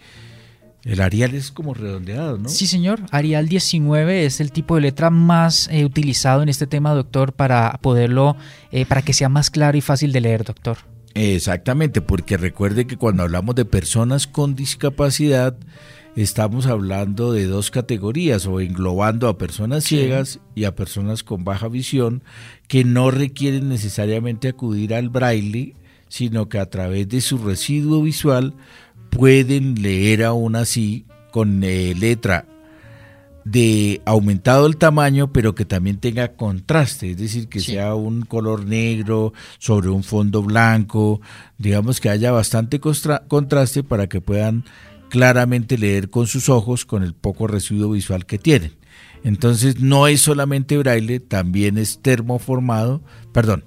El Arial es como redondeado, ¿no? Sí, señor. Arial 19 es el tipo de letra más eh, utilizado en este tema, doctor, para poderlo, eh, para que sea más claro y fácil de leer, doctor. Exactamente, porque recuerde que cuando hablamos de personas con discapacidad, estamos hablando de dos categorías o englobando a personas ciegas y a personas con baja visión que no requieren necesariamente acudir al braille, sino que a través de su residuo visual pueden leer aún así con eh, letra de aumentado el tamaño, pero que también tenga contraste, es decir, que sea un color negro sobre un fondo blanco, digamos que haya bastante contraste para que puedan claramente leer con sus ojos con el poco residuo visual que tienen. Entonces no es solamente braille, también es termoformado, perdón,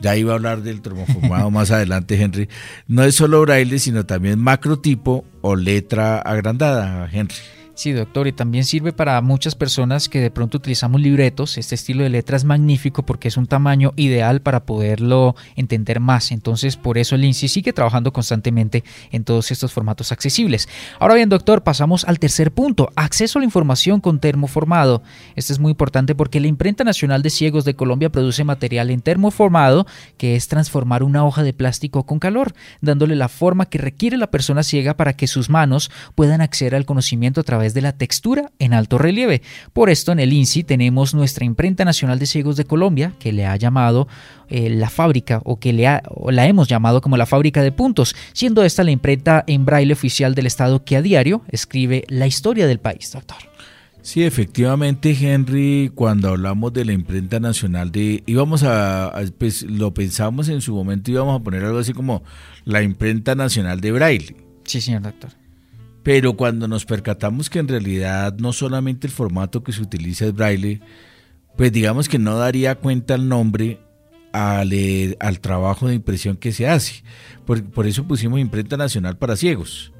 ya iba a hablar del termoformado más adelante, Henry. No es solo braille, sino también macrotipo o letra agrandada, Henry. Sí, doctor, y también sirve para muchas personas que de pronto utilizamos libretos. Este estilo de letra es magnífico porque es un tamaño ideal para poderlo entender más. Entonces, por eso el INSI sigue trabajando constantemente en todos estos formatos accesibles. Ahora bien, doctor, pasamos al tercer punto, acceso a la información con termoformado. Este es muy importante porque la Imprenta Nacional de Ciegos de Colombia produce material en termoformado, que es transformar una hoja de plástico con calor, dándole la forma que requiere la persona ciega para que sus manos puedan acceder al conocimiento a través de la textura en alto relieve. Por esto en el INSI tenemos nuestra Imprenta Nacional de Ciegos de Colombia, que le ha llamado eh, la fábrica o que le la hemos llamado como la fábrica de puntos, siendo esta la imprenta en braille oficial del Estado que a diario escribe la historia del país, doctor. Sí, efectivamente, Henry, cuando hablamos de la imprenta nacional de, íbamos a, pues, lo pensamos en su momento, íbamos a poner algo así como la imprenta nacional de braille. Sí, señor doctor. Pero cuando nos percatamos que en realidad no solamente el formato que se utiliza es braille, pues digamos que no daría cuenta el nombre al, eh, al trabajo de impresión que se hace. Por, por, eso pusimos imprenta nacional para ciegos.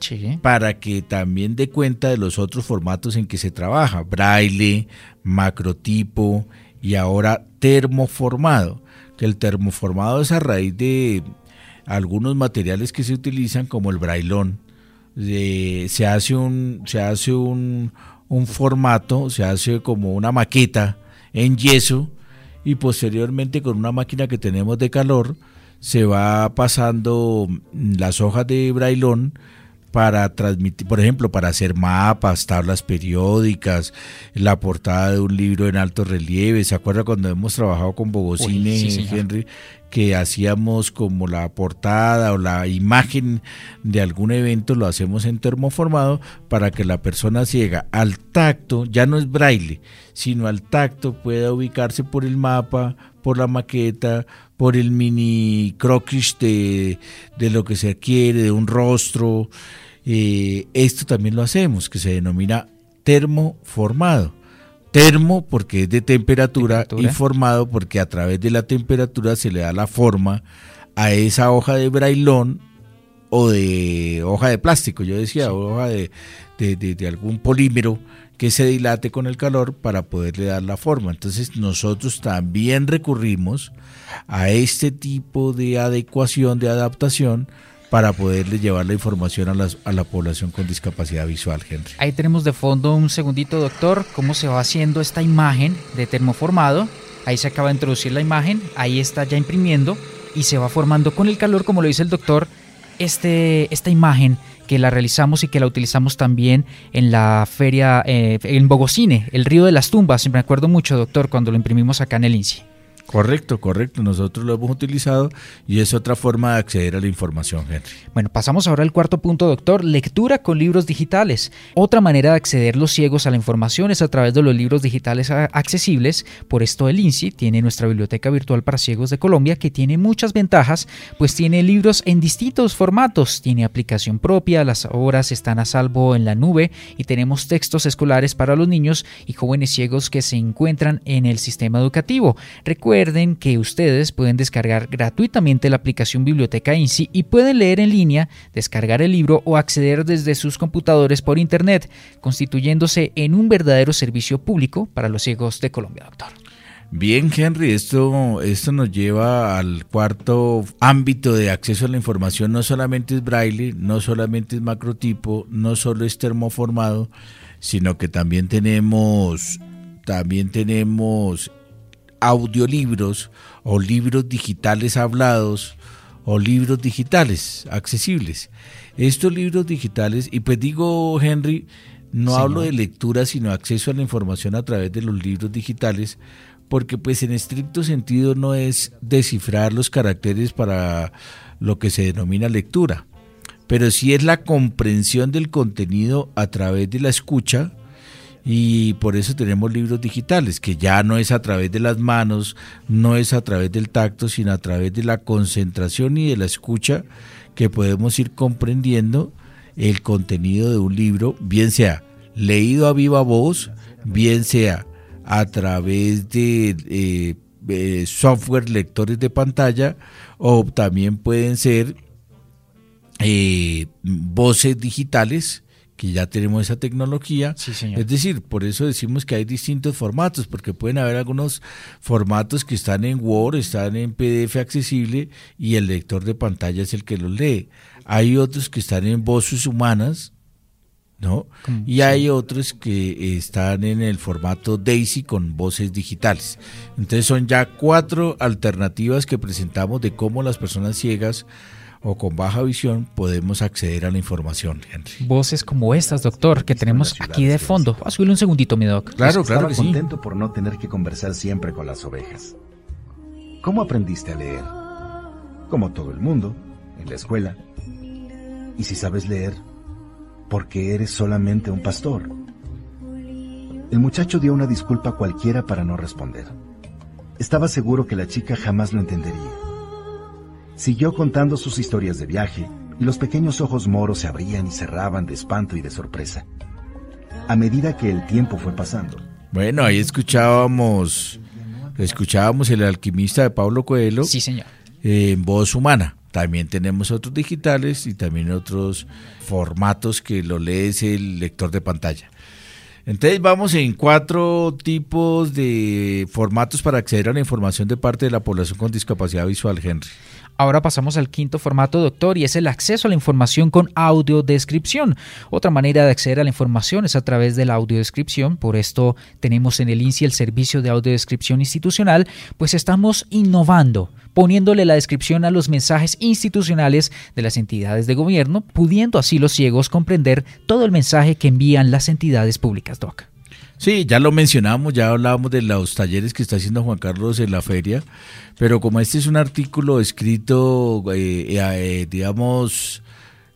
Sí. Para que también dé cuenta de los otros formatos en que se trabaja. Braille, macrotipo y ahora termoformado. Que el termoformado es a raíz de algunos materiales que se utilizan como el brailón se hace un, se hace un, un formato, se hace como una maqueta en yeso y posteriormente con una máquina que tenemos de calor se va pasando las hojas de brailón para transmitir, por ejemplo, para hacer mapas, tablas periódicas, la portada de un libro en alto relieve. ¿Se acuerda cuando hemos trabajado con Bogocine, Henry, que hacíamos como la portada o la imagen de algún evento, lo hacemos en termoformado para que la persona ciega al tacto, ya no es braille, sino al tacto pueda ubicarse por el mapa, por la maqueta, por el mini croquis de, de lo que se quiere, de un rostro. Eh, esto también lo hacemos, que se denomina termoformado. Termo porque es de temperatura, y formado porque a través de la temperatura se le da la forma a esa hoja de brailón o de hoja de plástico, yo decía, hoja de, de, algún polímero que se dilate con el calor para poderle dar la forma. Entonces nosotros también recurrimos a este tipo de adecuación, de adaptación, para poderle llevar la información a, a, la población con discapacidad visual, Henry. Ahí tenemos de fondo un segundito, doctor, cómo se va haciendo esta imagen de termoformado. Ahí se acaba de introducir la imagen, ahí está ya imprimiendo y se va formando con el calor, como lo dice el doctor, este, esta imagen que la realizamos y que la utilizamos también en la feria, eh, en Bogocine, el río de las tumbas. Me acuerdo mucho, doctor, cuando lo imprimimos acá en el INSI. Correcto, correcto. Nosotros lo hemos utilizado y es otra forma de acceder a la información, Henry. Bueno, pasamos ahora al cuarto punto, doctor. Lectura con libros digitales. Otra manera de acceder los ciegos a la información es a través de los libros digitales accesibles. Por esto el INSI tiene nuestra biblioteca virtual para ciegos de Colombia que tiene muchas ventajas, pues tiene libros en distintos formatos. Tiene aplicación propia, las obras están a salvo en la nube y tenemos textos escolares para los niños y jóvenes ciegos que se encuentran en el sistema educativo. Recuerden Recuerden que ustedes pueden descargar gratuitamente la aplicación Biblioteca INSI y pueden leer en línea, descargar el libro o acceder desde sus computadores por Internet, constituyéndose en un verdadero servicio público para los ciegos de Colombia, doctor. Bien, Henry, esto, esto nos lleva al cuarto ámbito de acceso a la información. No solamente es braille, no solamente es macrotipo, no solo es termoformado, sino que también tenemos, también tenemos audiolibros o libros digitales hablados o libros digitales accesibles. Estos libros digitales, y pues digo, Henry, no hablo de lectura, sino acceso a la información a través de los libros digitales, porque pues en estricto sentido no es descifrar los caracteres para lo que se denomina lectura, pero sí es la comprensión del contenido a través de la escucha, y por eso tenemos libros digitales, que ya no es a través de las manos, no es a través del tacto, sino a través de la concentración y de la escucha que podemos ir comprendiendo el contenido de un libro, bien sea leído a viva voz, bien sea a través de eh, software lectores de pantalla o también pueden ser eh, voces digitales que ya tenemos esa tecnología. Es decir, por eso decimos que hay distintos formatos, porque pueden haber algunos formatos que están en Word, están en PDF accesible y el lector de pantalla es el que los lee. Hay otros que están en voces humanas, ¿no? Y hay otros que están en el formato DAISY con voces digitales. Entonces son ya cuatro alternativas que presentamos de cómo las personas ciegas o con baja visión podemos acceder a la información, Henry. Voces como estas, doctor, que tenemos aquí de fondo. A subirle un segundito, mi doc. Claro, claro que contento por no tener que conversar siempre con las ovejas. ¿Cómo aprendiste a leer? Como todo el mundo, en la escuela. Y si sabes leer, ¿por qué eres solamente un pastor? El muchacho dio una disculpa cualquiera para no responder. Estaba seguro que la chica jamás lo entendería Siguió contando sus historias de viaje y los pequeños ojos moros se abrían y cerraban de espanto y de sorpresa. A medida que el tiempo fue pasando. Bueno, ahí escuchábamos, escuchábamos el alquimista de Pablo Coelho. Sí, señor. en voz humana. También tenemos otros digitales y también otros formatos que lo lees el lector de pantalla. Entonces vamos en cuatro tipos de formatos para acceder a la información de parte de la población con discapacidad visual, Henry. Ahora pasamos al quinto formato, doctor, y es el acceso a la información con audiodescripción. Otra manera de acceder a la información es a través de la audiodescripción. Por esto tenemos en el INSI el servicio de audiodescripción institucional, pues estamos innovando, poniéndole la descripción a los mensajes institucionales de las entidades de gobierno, pudiendo así los ciegos comprender todo el mensaje que envían las entidades públicas, doc. Sí, ya lo mencionamos, ya hablábamos de los talleres que está haciendo Juan Carlos en la feria, pero como este es un artículo escrito, eh, eh, eh, digamos,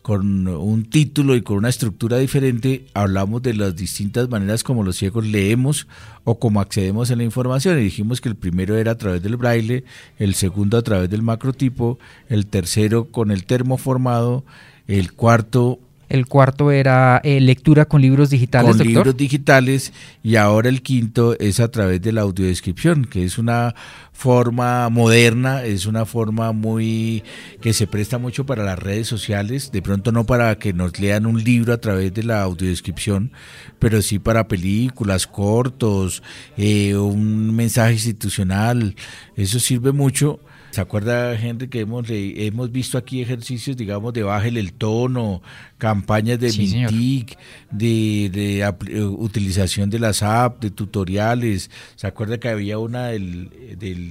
con un título y con una estructura diferente, hablamos de las distintas maneras como los ciegos leemos o como accedemos a la información. Y dijimos que el primero era a través del braille, el segundo a través del macrotipo, el tercero con el termoformado, el cuarto el cuarto era eh, lectura con libros digitales. Con libros digitales y ahora el quinto es a través de la audiodescripción, que es una forma moderna, es una forma muy que se presta mucho para las redes sociales, de pronto no para que nos lean un libro a través de la audiodescripción, pero sí para películas, cortos, eh, un mensaje institucional, eso sirve mucho ¿Se acuerda, gente, que hemos, hemos visto aquí ejercicios, digamos, de bájale el tono, campañas de sí, de, eh, utilización de las apps, de tutoriales? ¿Se acuerda que había una del,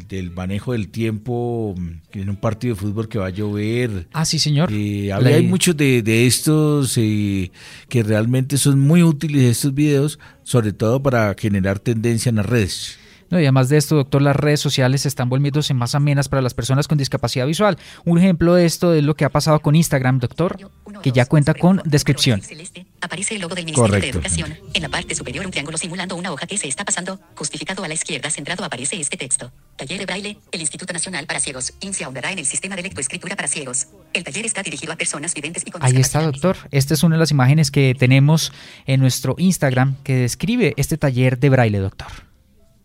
del, manejo del tiempo mm, en un partido de fútbol que va a llover? Ah, sí, señor. Eh, hay muchos de, de estos eh, que realmente son muy útiles estos videos, sobre todo para generar tendencia en las redes. No, y además de esto, doctor, las redes sociales están volviéndose más amenas para las personas con discapacidad visual. Un ejemplo de esto es lo que ha pasado con Instagram, doctor, que ya cuenta con descripción. Aparece el logo del Ministerio de Educación. En la parte superior un triángulo simulando una hoja que se está pasando. Justificado a la izquierda centrado aparece este texto. Taller de braille. El Instituto Nacional para Ciegos. INSE ahondará en el sistema de lectoescritura para ciegos. El taller está dirigido a personas videntes y con Ahí está, doctor. Esta es una de las imágenes que tenemos en nuestro Instagram que describe este taller de braille, doctor.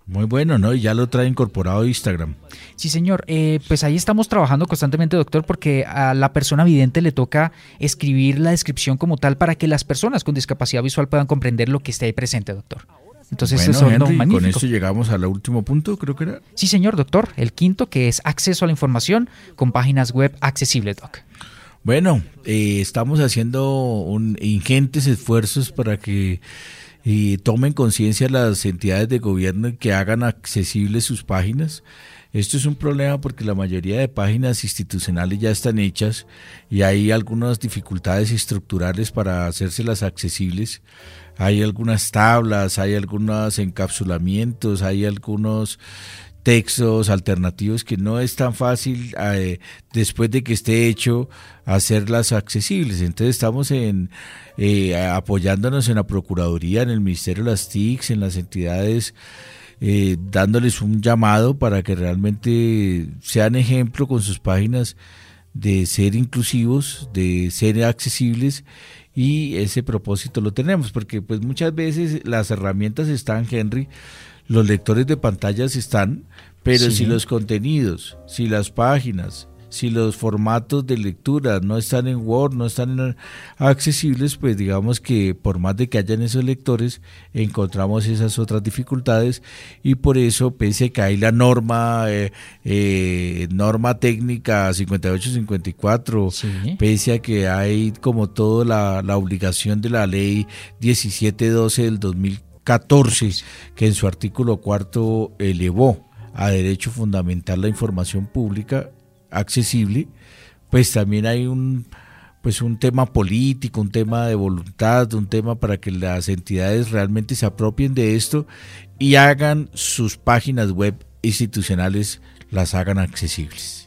Muy bueno, ¿no? Y ya lo trae incorporado a Instagram. Sí, señor. Eh, pues ahí estamos trabajando constantemente, doctor, porque a la persona vidente le toca escribir la descripción como tal para que las personas con discapacidad visual puedan comprender lo que esté ahí presente, doctor. Entonces, eso es magnífico. Con esto llegamos al último punto, creo que era. Sí, señor, doctor. El quinto, que es acceso a la información con páginas web accesibles, doc. Bueno, eh, estamos haciendo un, ingentes esfuerzos para que y tomen conciencia las entidades de gobierno que hagan accesibles sus páginas. Esto es un problema porque la mayoría de páginas institucionales ya están hechas y hay algunas dificultades estructurales para hacérselas accesibles. Hay algunas tablas, hay algunos encapsulamientos, hay algunos textos alternativos que no es tan fácil eh, después de que esté hecho hacerlas accesibles. Entonces estamos en eh, apoyándonos en la Procuraduría, en el Ministerio de las TICs, en las entidades, eh, dándoles un llamado para que realmente sean ejemplo con sus páginas de ser inclusivos, de ser accesibles y ese propósito lo tenemos, porque pues muchas veces las herramientas están, Henry, los lectores de pantallas están, pero si los contenidos, si las páginas, si los formatos de lectura no están en Word, no están accesibles, pues digamos que por más de que hayan esos lectores, encontramos esas otras dificultades y por eso, pese a que hay la norma, eh, eh, norma técnica 5854, pese a que hay como todo la, la obligación de la ley 1712 del 2014, que en su artículo cuarto elevó a derecho fundamental la información pública, accesible, pues también hay un pues un tema político, un tema de voluntad, un tema para que las entidades realmente se apropien de esto y hagan sus páginas web institucionales, las hagan accesibles.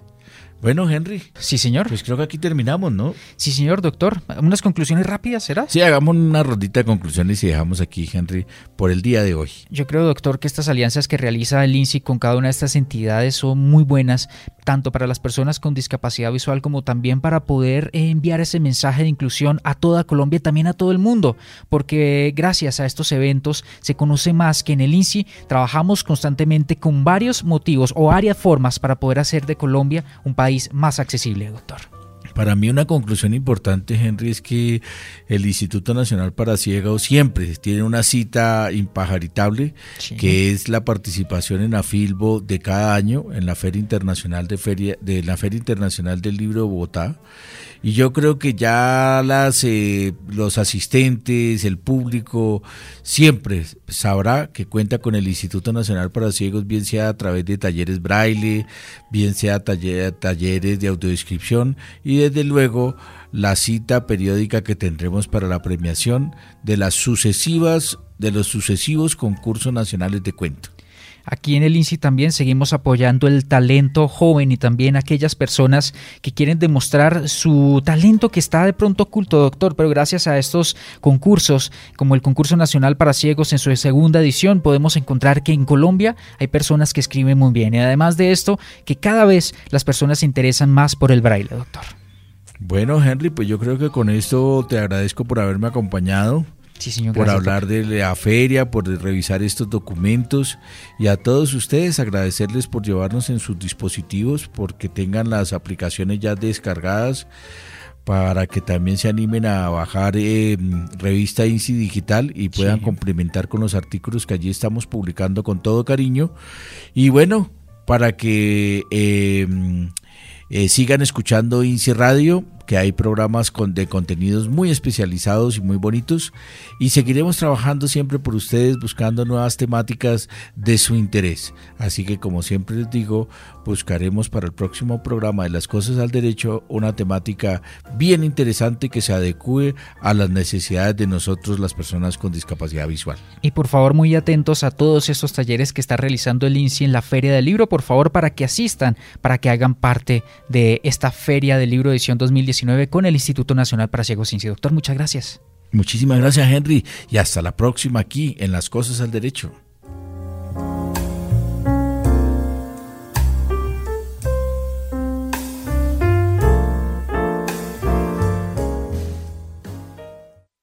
Bueno, Henry. Sí, señor. Pues creo que aquí terminamos, ¿no? Sí, señor, doctor. Unas conclusiones rápidas, ¿será? Sí, hagamos una rondita de conclusiones y dejamos aquí, Henry, por el día de hoy. Yo creo, doctor, que estas alianzas que realiza el INSI con cada una de estas entidades son muy buenas, tanto para las personas con discapacidad visual como también para poder enviar ese mensaje de inclusión a toda Colombia y también a todo el mundo, porque gracias a estos eventos se conoce más que en el INSI trabajamos constantemente con varios motivos o varias formas para poder hacer de Colombia un país más accesible, doctor. Para mí una conclusión importante, Henry, es que el Instituto Nacional para Ciegos siempre tiene una cita impajaritable, que es la participación en AFILBO de cada año en la Feria Internacional de Feria de la Feria Internacional del Libro de Bogotá y yo creo que ya las eh, los asistentes, el público siempre sabrá que cuenta con el Instituto Nacional para Ciegos, bien sea a través de talleres braille, bien sea talleres de audiodescripción y desde luego la cita periódica que tendremos para la premiación de las sucesivas de los sucesivos concursos nacionales de cuento. Aquí en el INSI también seguimos apoyando el talento joven y también aquellas personas que quieren demostrar su talento que está de pronto oculto, doctor, pero gracias a estos concursos, como el concurso nacional para ciegos en su segunda edición, podemos encontrar que en Colombia hay personas que escriben muy bien y además de esto, que cada vez las personas se interesan más por el braille, doctor. Bueno, Henry, pues yo creo que con esto te agradezco por haberme acompañado por hablar de la feria, por revisar estos documentos. Y a todos ustedes agradecerles por llevarnos en sus dispositivos, porque tengan las aplicaciones ya descargadas para que también se animen a bajar eh, revista INSI Digital y puedan complementar con los artículos que allí estamos publicando con todo cariño. Y bueno, para que eh, eh, sigan escuchando INSI Radio, que hay programas de contenidos muy especializados y muy bonitos y seguiremos trabajando siempre por ustedes buscando nuevas temáticas de su interés. Así que como siempre les digo, buscaremos para el próximo programa de las cosas al derecho una temática bien interesante que se adecue a las necesidades de nosotros las personas con discapacidad visual. Y por favor muy atentos a todos estos talleres que está realizando el INSI en la Feria del Libro, por favor para que asistan, para que hagan parte de esta Feria del Libro edición 2019 con el Instituto Nacional para Ciegos Sin Doctor, muchas gracias. Muchísimas gracias, Henry, y hasta la próxima aquí en Las Cosas al Derecho.